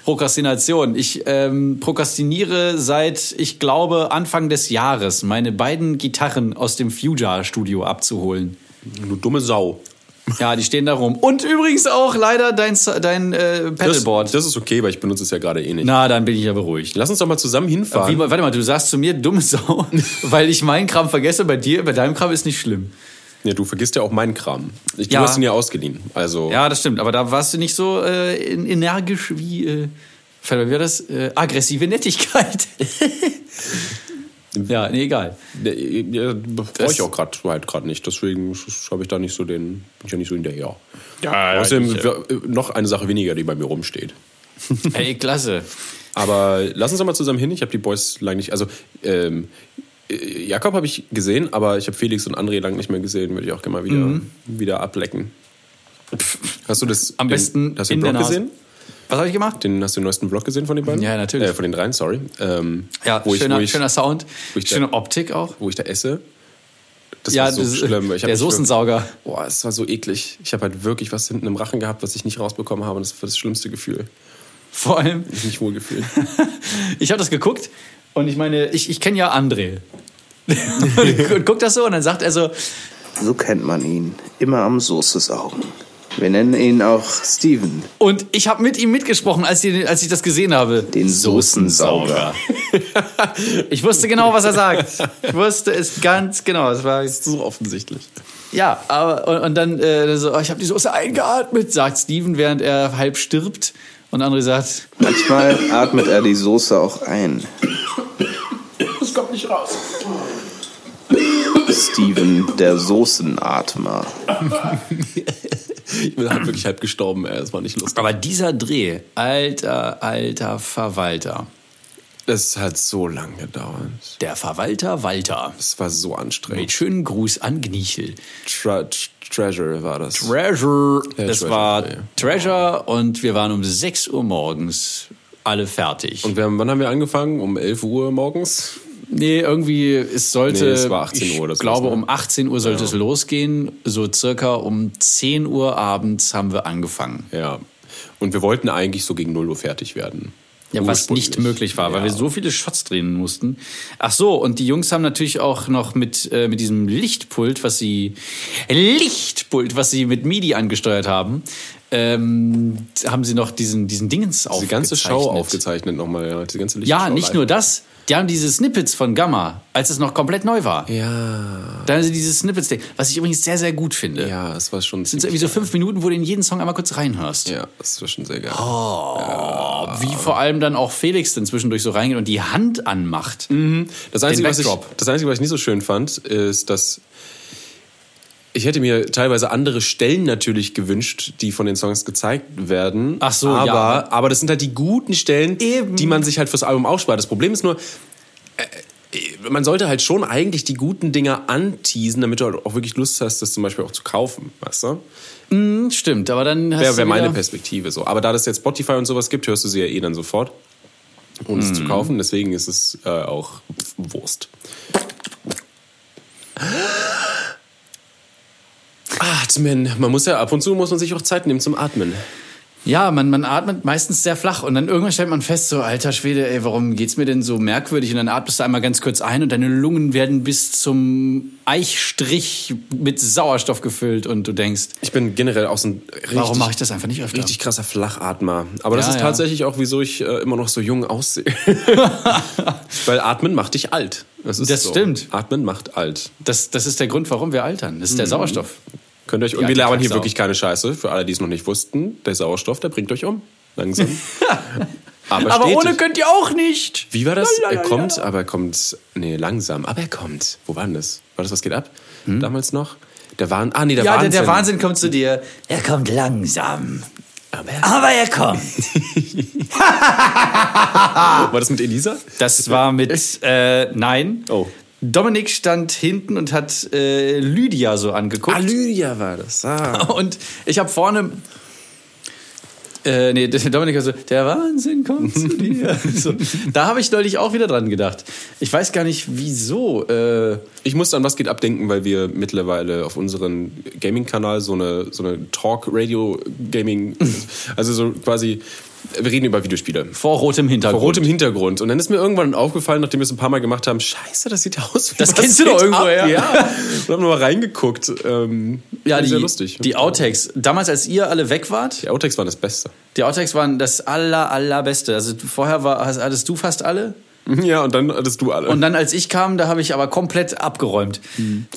Prokrastination. Ich ähm, prokrastiniere seit, ich glaube, Anfang des Jahres, meine beiden Gitarren aus dem Fuja-Studio abzuholen. Du dumme Sau. Ja, die stehen da rum. Und übrigens auch leider dein, dein äh, Das, Pedalboard. das ist okay, weil ich benutze es ja gerade eh nicht. Na, dann bin ich ja beruhigt. Lass uns doch mal zusammen hinfahren. Wie, warte mal, du sagst zu mir dumme Sau, weil ich meinen Kram vergesse. Bei dir, bei deinem Kram ist nicht schlimm. Ja, du vergisst ja auch meinen Kram. Ich, Ja. Du hast ihn ja ausgeliehen. Also, Ja, das stimmt. Aber da warst du nicht so äh, energisch wie, äh, wie war das? Äh, aggressive Nettigkeit. ja, nee, egal. ja, brauche ich auch gerade halt gerade nicht. Deswegen habe ich da nicht so den, bin ich ja nicht so hinterher. Ja, Außerdem w- noch eine Sache weniger, die bei mir rumsteht. Ey, klasse. Aber lass uns doch mal zusammen hin. Ich habe die Boys lange nicht. Also ähm, äh, Jakob habe ich gesehen, aber ich habe Felix und André lange nicht mehr gesehen. Würde ich auch gerne mal wieder, wieder ablecken. Hast du das? Mhm. Am den, besten hast du den in der Vlog Nase. gesehen? Was habe ich gemacht? Den, hast du den neuesten Vlog gesehen von den beiden? Ja, natürlich. Äh, von den dreien, sorry. Ähm, Ja, wo ich, schöner, wo ich, schöner Sound, wo ich da- schöne Optik auch. wo ich da esse. Das ja, war so das, schlimm. Ich der Soßensauger. Wirklich, boah, es war so eklig. Ich habe halt wirklich was hinten im Rachen gehabt, was ich nicht rausbekommen habe. Und das war das schlimmste Gefühl. Vor allem, Ich nicht wohl gefühlt. ich habe das geguckt und ich meine, ich, ich kenne ja André. und, und guck das so und dann sagt er so, So kennt man ihn. Immer am Soße saugen. Wir nennen ihn auch Steven, und ich habe mit ihm mitgesprochen, als ich, als ich das gesehen habe. den Soßensauger. Ich wusste genau, was er sagt. Ich wusste es ganz genau. Es war so offensichtlich. Ja, aber und, und dann äh, so, oh, ich habe die Soße eingeatmet, sagt Steven, während er halb stirbt. Und André sagt, Manchmal atmet er die Soße auch ein. Das kommt nicht raus. Steven, der Soßenatmer. Ich bin halt wirklich halb gestorben, ey. Das war nicht lustig. aber dieser Dreh, alter, alter Verwalter. Es hat so lange gedauert. Der Verwalter Walter. Es war so Mit anstrengend. schönen Gruß an Gnichel. Tra Tr- Treasure war das. Treasure. Ja, das Treasure, war ja. Treasure und wir waren um 6 Uhr morgens alle fertig. Und wir haben, wann haben wir angefangen? Um 11 Uhr morgens? Nee, irgendwie, es sollte. Nee, es war 18 ich Uhr oder sowas, glaube, ne? um 18 Uhr sollte es losgehen. So circa um 10 Uhr abends haben wir angefangen. Ja. Und wir wollten eigentlich so gegen 0 Uhr fertig werden. Ja, was nicht möglich war, weil Ja. wir so viele Shots drehen mussten. Ach so, und die Jungs haben natürlich auch noch mit, äh, mit diesem Lichtpult, was sie Lichtpult, was sie mit MIDI angesteuert haben, ähm, haben sie noch diesen, diesen Dingens Die ganze Show aufgezeichnet nochmal, ja. Die ganze Ja, nicht nur das. Die haben diese Snippets von Gamma, als es noch komplett neu war. Ja. Da haben sie diese Snippets, was ich übrigens sehr, sehr gut finde. Ja, es war schon. Das sind so irgendwie so fünf Minuten, wo du in jeden Song einmal kurz reinhörst. Ja, das war schon sehr geil. Oh, Wie vor allem dann auch Felix dann zwischendurch so reingeht und die Hand anmacht. Das Einzige, was ich, das Einzige, was ich nicht so schön fand, ist, dass ich hätte mir teilweise andere Stellen natürlich gewünscht, die von den Songs gezeigt werden. Ach so, aber, ja. aber das sind halt die guten Stellen, Eben. die man sich halt fürs Album aufspart. Das Problem ist nur, äh, man sollte halt schon eigentlich die guten Dinger anteasen, damit du halt auch wirklich Lust hast, das zum Beispiel auch zu kaufen, weißt du? Hm, Stimmt, aber dann hast Wäre du wär meine Perspektive so. Aber da das jetzt Spotify und sowas gibt, hörst du sie ja eh dann sofort, ohne es zu Mhm. kaufen. Deswegen ist es äh, auch Wurst. Atmen. Man muss ja ab und zu muss man sich auch Zeit nehmen zum Atmen. Ja, man, man atmet meistens sehr flach und dann irgendwann stellt man fest, so alter Schwede, ey, warum geht's mir denn so merkwürdig? Und dann atmest du einmal ganz kurz ein und deine Lungen werden bis zum Eichstrich mit Sauerstoff gefüllt und du denkst, Ich bin generell auch so ein richtig, warum mache ich das einfach nicht öfter? richtig krasser Flachatmer. Aber das Ja, ist ja. tatsächlich auch, wieso ich äh, immer noch so jung aussehe. Weil Atmen macht dich alt. Das, Das so. stimmt. Atmen macht alt. Das, das ist der Grund, warum wir altern. Das ist Mhm. der Sauerstoff. Könnt ihr euch, und Ja, wir die labern hier wirklich keine Scheiße, für alle, die es noch nicht wussten. Der Sauerstoff, der bringt euch um. Langsam. aber Aber ohne könnt ihr auch nicht. Wie war das? Er Lalalala. kommt, aber er kommt. Nee, langsam. Aber er kommt. Wo war denn das? War das, was geht ab? Damals noch? Der Wahn. Ah, nee, der Hm? Ja, Wahnsinn. der, der Wahnsinn kommt zu dir. Er kommt langsam. Aber er, Aber er kommt. war das mit Elisa? Das war mit äh, Nein. Oh. Dominik stand hinten und hat äh, Lydia so angeguckt. Ah, Lydia war das. Ah. Und ich habe vorne. Äh, nee, der Dominik so, der Wahnsinn kommt zu dir. so, da habe ich neulich auch wieder dran gedacht. Ich weiß gar nicht, wieso. Äh, Ich musste an was geht abdenken, weil wir mittlerweile auf unserem Gaming-Kanal so eine, so eine Talk-Radio-Gaming, also so quasi, wir reden über Videospiele. vor rotem Hintergrund. Vor rotem Hintergrund. Und dann ist mir irgendwann aufgefallen, nachdem wir es ein paar Mal gemacht haben, scheiße, das sieht ja aus wie Das kennst du doch irgendwo, ab? ja. Und hab nur mal reingeguckt. Ähm, Ja, die, sehr lustig. die Outtakes. Damals, als ihr alle weg wart, Die Outtakes waren das Beste. die Outtakes waren das aller, allerbeste. Also vorher war, hattest du fast alle. Ja, und dann hattest du alle. Und dann, als ich kam, da habe ich aber komplett abgeräumt.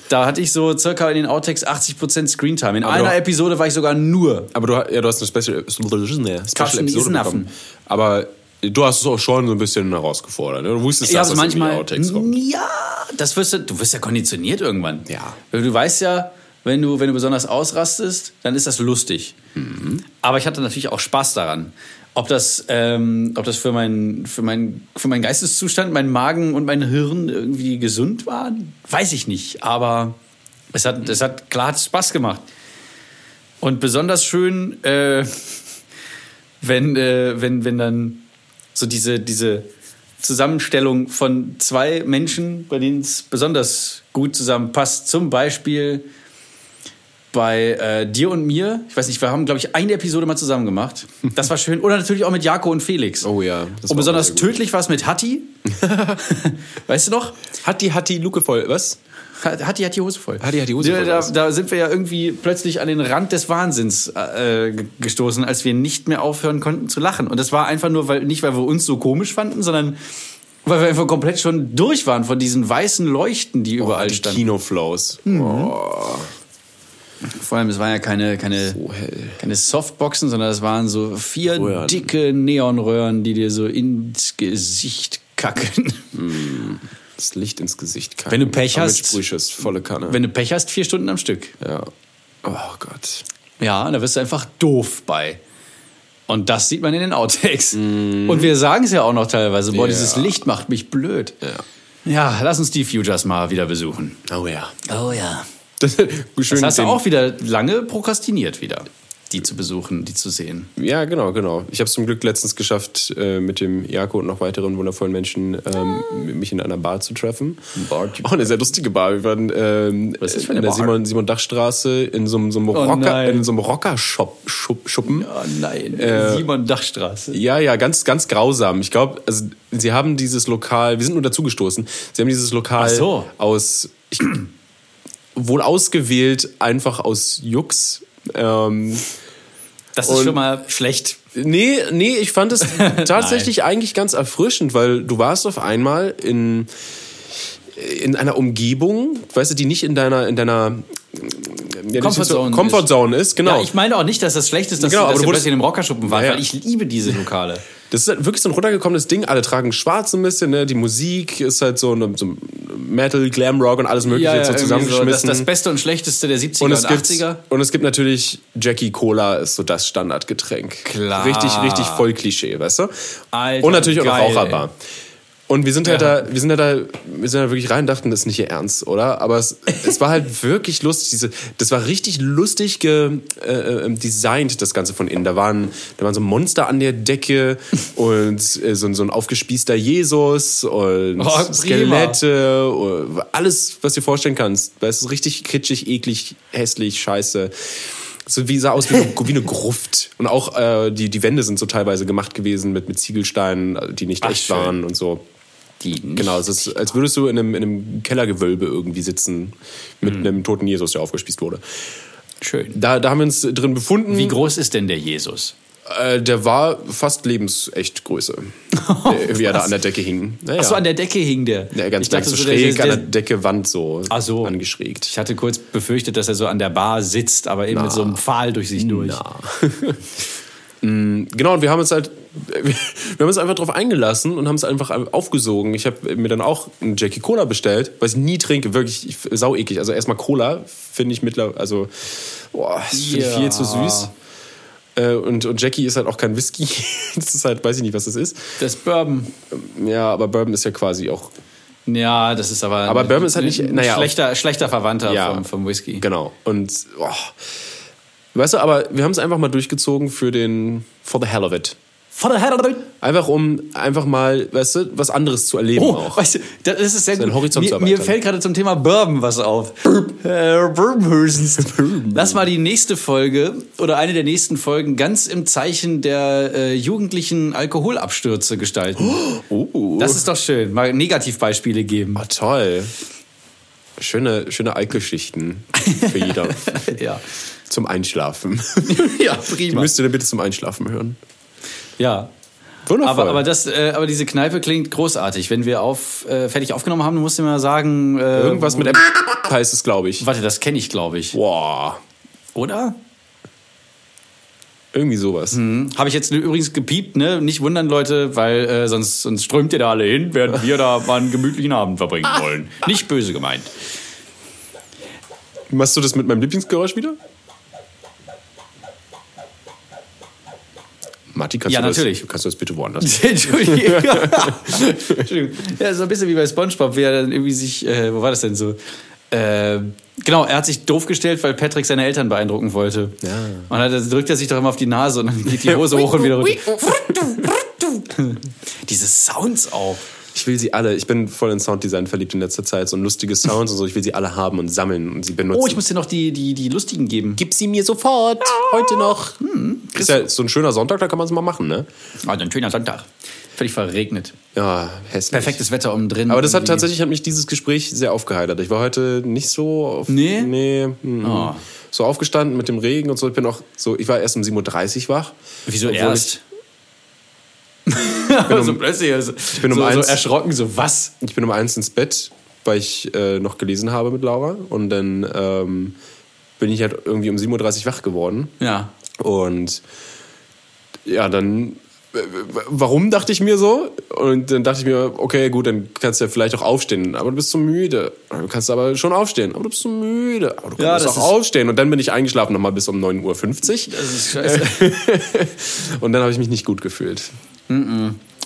Da hatte ich so circa in den Outtakes 80% Screentime. In Aber einer Episode war ich sogar nur. aber du, ja, du hast eine Special, Special Carsten Episode bekommen. Aber du hast es auch schon so ein bisschen herausgefordert. ne? Du wusstest, Ja, dass also das in manchmal. Outtakes kommt. Ja, das wirst du, du wirst ja konditioniert irgendwann. Ja. Du weißt ja, wenn du, wenn du besonders ausrastest, dann ist das lustig. Mhm. Aber ich hatte natürlich auch Spaß daran. Ob das, ähm, ob das für, mein, für, mein, für meinen Geisteszustand, mein Magen und mein Hirn irgendwie gesund war, weiß ich nicht. Aber es hat, es hat klar Spaß gemacht. Und besonders schön, äh, wenn, äh, wenn, wenn dann so diese, diese Zusammenstellung von zwei Menschen, bei denen es besonders gut zusammenpasst. Zum Beispiel bei äh, dir und mir. Ich weiß nicht, wir haben, glaube ich, eine Episode mal zusammen gemacht. Das war schön. Oder natürlich auch mit Jako und Felix. Oh ja. und besonders tödlich war es mit Hatti. weißt du noch? Hat die, hat die Luke voll, was? Hatti hat die Hose voll. Hatti hat die Hose voll, Da, da sind wir ja irgendwie plötzlich an den Rand des Wahnsinns äh, ge- gestoßen, als wir nicht mehr aufhören konnten zu lachen. Und das war einfach nur, weil nicht weil wir uns so komisch fanden, sondern weil wir einfach komplett schon durch waren von diesen weißen Leuchten, die überall Oh, die standen. Kinoflows. Oh, Vor allem, es waren ja keine, keine, so keine Softboxen, sondern es waren so vier Röhren. dicke Neonröhren, die dir so ins Gesicht kacken. Das Licht ins Gesicht kacken. Wenn du Pech hast- Sprühschuss, volle Kanne. Wenn du Pech hast, vier Stunden am Stück. ja. Oh Gott. Ja, da wirst du einfach doof bei. Und das sieht man in den Outtakes. Mhm. Und wir sagen es ja auch noch teilweise. Boah, Ja. dieses Licht macht mich blöd. Ja. Ja, lass uns die Futures mal wieder besuchen. Oh ja. Oh ja. Das, Das hast du auch wieder lange prokrastiniert wieder, die zu besuchen, die zu sehen. Ja, genau, genau. Ich habe es zum Glück letztens geschafft, äh, mit dem Jako und noch weiteren wundervollen Menschen ähm, mich in einer Bar zu treffen. Bar. Oh, eine sehr lustige Bar. Wir waren ähm, Was ist für eine in der? Simon, Simon Dachstraße in so, einem- so einem Oh Rocker, nein. in so einem Rocker-Shop, Schupp, Schuppen. Oh nein, Äh, Simon Dachstraße. Ja, ja, ganz, ganz grausam. Ich glaube, also, sie haben dieses Lokal, wir sind nur dazugestoßen, sie haben dieses Lokal so. aus, ich, wohl ausgewählt, einfach aus Jux. Ähm, Das ist schon mal schlecht. Nee, nee, ich fand es tatsächlich eigentlich ganz erfrischend, weil du warst auf einmal in, in einer Umgebung, weißt du, die nicht in deiner, in deiner ja, Comfort Zone Comfort ist. Ist, genau. Ja, ich meine auch nicht, dass das schlecht ist, dass, Genau, aber dass du ihr wurdest- plötzlich in einem Rockerschuppen wart, Ja, ja. weil ich liebe diese Lokale. Das ist halt wirklich so ein runtergekommenes Ding. Alle tragen schwarz ein bisschen, ne? Die Musik ist halt so, eine, so Metal, Glam Rock und alles mögliche jetzt so zusammengeschmissen. das, das Beste und Schlechteste der 70er und und, es, gibt, 80er. und es gibt natürlich Jackie Cola ist so das Standardgetränk. Klar. Richtig, richtig voll Klischee, weißt du? Alter, und natürlich auch noch geil, Raucherbar. Und wir sind halt da, wir sind halt da, wir sind da wirklich rein und dachten, das ist nicht ihr Ernst, oder? Aber es, es war halt wirklich lustig. Diese, das war richtig lustig ge, äh, äh, designt, das Ganze von innen. Da waren, da waren so Monster an der Decke und äh, so, ein- so ein aufgespießter Jesus und Oh. Skelette, und alles, was du dir vorstellen kannst. Weißt du, richtig kitschig, eklig, hässlich, scheiße. So wie sah aus wie eine, wie eine Gruft. Und auch äh, die, die Wände sind so teilweise gemacht gewesen mit, mit Ziegelsteinen, die nicht Ach, echt schön. waren und so. Die nicht. Genau, es ist, als würdest du in einem, in einem Kellergewölbe irgendwie sitzen mit Mhm. einem toten Jesus, der aufgespießt wurde. Schön. Da, da haben wir uns drin befunden. Wie groß ist denn der Jesus? Äh, der war fast lebensecht Größe. Der- wie er da an der Decke hing. Naja. Achso, an der Decke hing der. ja, ganz ich dachte so so, der- schräg der- an der Decke Wand so, Ach so. angeschrägt. Ich hatte kurz befürchtet, dass er so an der Bar sitzt, aber eben mit so einem Pfahl durch sich durch. Genau, und wir haben uns halt, wir haben uns einfach drauf eingelassen und haben es einfach aufgesogen. Ich habe mir dann auch einen Jackie Cola bestellt, was ich nie trinke, wirklich ich, sau eklig. Also erstmal Cola finde ich mittlerweile, also boah, finde ich viel zu süß. Äh, Und, und Jackie ist halt auch kein Whisky. Das ist halt, weiß ich nicht, was das ist. Das Bourbon. Ja, aber Bourbon ist ja quasi auch, Ja, das ist aber. Aber Bourbon ist halt nicht- ein naja, schlechter, schlechter Verwandter Ja. vom, vom Whisky. genau. Und, oh. Weißt du, aber wir haben es einfach mal durchgezogen für den, for the hell of it. Von der Herr Einfach um einfach mal, weißt du, was anderes zu erleben Oh, auch. weißt du, das ist sehr Seinen gut. Horizont zu Mir, mir erweitern. fällt gerade zum Thema Bourbon was auf. Äh, Bourbon höchstens. Lass mal die nächste Folge oder eine der nächsten Folgen ganz im Zeichen der äh, jugendlichen Alkoholabstürze gestalten. Uh. Das ist doch schön. Mal Negativbeispiele geben. Ah, toll. Schöne, schöne Alkgeschichten für jeder. Ja. Zum Einschlafen. ja, Die prima. müsst ihr dann bitte zum Einschlafen hören. Ja. Wundervoll. Aber, aber, das, äh, aber diese Kneipe klingt großartig. Wenn wir auf, äh, fertig aufgenommen haben, musst du mir mal sagen. Äh, Irgendwas mit M heißt es, glaube ich. Warte, das kenne ich, glaube ich. Boah. Oder? Irgendwie sowas. Hm. Habe ich jetzt übrigens gepiept, ne? Nicht wundern, Leute, weil äh, sonst, sonst strömt ihr da alle hin, während wir da mal einen gemütlichen Abend verbringen wollen. Nicht böse gemeint. Machst du das mit meinem Lieblingsgeräusch wieder? Matti, kannst, Ja, du das, natürlich. kannst du das bitte woanders? Entschuldigung. Entschuldigung. Ja, so ein bisschen wie bei Spongebob, wie er dann irgendwie sich, äh, wo war das denn so? Äh, genau, er hat sich doof gestellt, weil Patrick seine Eltern beeindrucken wollte. Ja. Und dann drückt er sich doch immer auf die Nase und dann geht die Hose hoch und wieder runter. Diese Sounds auch. Ich will sie alle, ich bin voll in Sounddesign verliebt in letzter Zeit. So lustige Sounds und so, ich will sie alle haben und sammeln und sie benutzen. Oh, ich muss dir noch die, die, die lustigen geben. Gib sie mir sofort, heute noch. ist ja so ein schöner Sonntag, da kann man es mal machen, ne? Ah, ein schöner Sonntag. Völlig verregnet. Ja, hässlich. Perfektes Wetter um drin. Aber das hat tatsächlich hat mich dieses Gespräch sehr aufgeheitert. Ich war heute nicht so auf, Nee? nee mm, Oh. so aufgestanden mit dem Regen und so. Ich bin auch so, ich war erst um 7.30 Uhr wach. Wieso Obwohl erst? so plötzlich also, ich bin um so, so eins- erschrocken, so was? Ich, bin um eins ins Bett, weil ich äh, noch gelesen habe mit Laura. Und dann ähm, bin ich halt irgendwie um 7.30 Uhr wach geworden. Ja. Und ja, dann, warum dachte ich mir so? Und dann dachte ich mir, okay, gut, dann kannst du ja vielleicht auch aufstehen, aber du bist so müde. Du kannst aber schon aufstehen, aber du bist so müde. Aber du Ja, kannst das auch ist- aufstehen. Und dann bin ich eingeschlafen nochmal bis um 9.50 Uhr. Das ist scheiße. Und dann habe ich mich nicht gut gefühlt.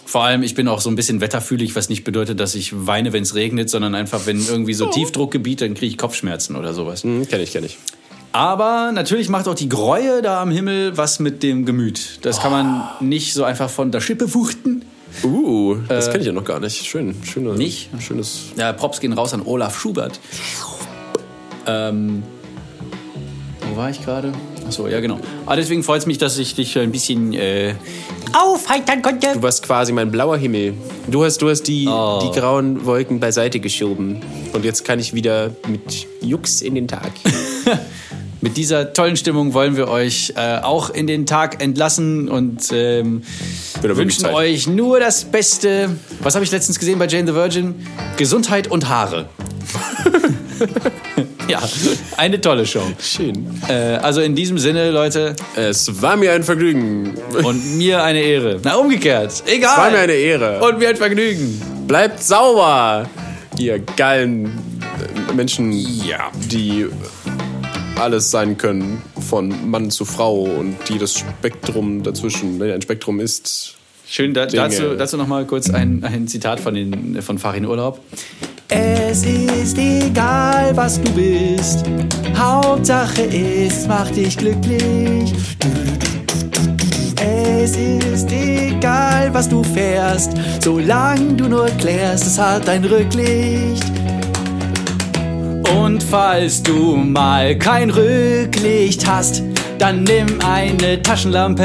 Vor allem, ich bin auch so ein bisschen wetterfühlig, was nicht bedeutet, dass ich weine, wenn es regnet, sondern einfach, wenn irgendwie so Tiefdruckgebiet, dann kriege ich Kopfschmerzen oder sowas. Hm, kenn ich, kenn ich. Aber natürlich macht auch die Gräue da am Himmel was mit dem Gemüt. Das kann man nicht so einfach von der Schippe wuchten. Uh, das kenne ich ja noch gar nicht. Schön, schöne, Äh, Nicht? Schönes. Ja, Props gehen raus an Olaf Schubert. Ähm, wo war ich gerade? Achso, ja genau. Aber deswegen freut es mich, dass ich dich ein bisschen äh, aufheitern konnte. Du warst quasi mein blauer Himmel. Du hast, du hast die, Oh. die grauen Wolken beiseite geschoben. Und jetzt kann ich wieder mit Jux in den Tag. mit dieser tollen Stimmung wollen wir euch äh, auch in den Tag entlassen und ähm, wünschen euch nur das Beste. Was habe ich letztens gesehen bei Jane the Virgin? Gesundheit und Haare. ja, eine tolle Show. Schön. Äh, also in diesem Sinne, Leute, Es war mir ein Vergnügen. und mir eine Ehre. Na, umgekehrt. Egal. Es war mir eine Ehre. Und mir ein Vergnügen. Bleibt sauber, ihr geilen äh, Menschen, Ja. die alles sein können, von Mann zu Frau und die das Spektrum dazwischen, ne, ein Spektrum ist. Schön, da, dazu, dazu noch mal kurz ein, ein Zitat von, den, von Farin Urlaub. Es ist egal, was du bist. Hauptsache es macht dich glücklich. Es ist egal, was du fährst, solange du nur klärst, es hat ein Rücklicht. Und falls du mal kein Rücklicht hast, dann nimm eine Taschenlampe.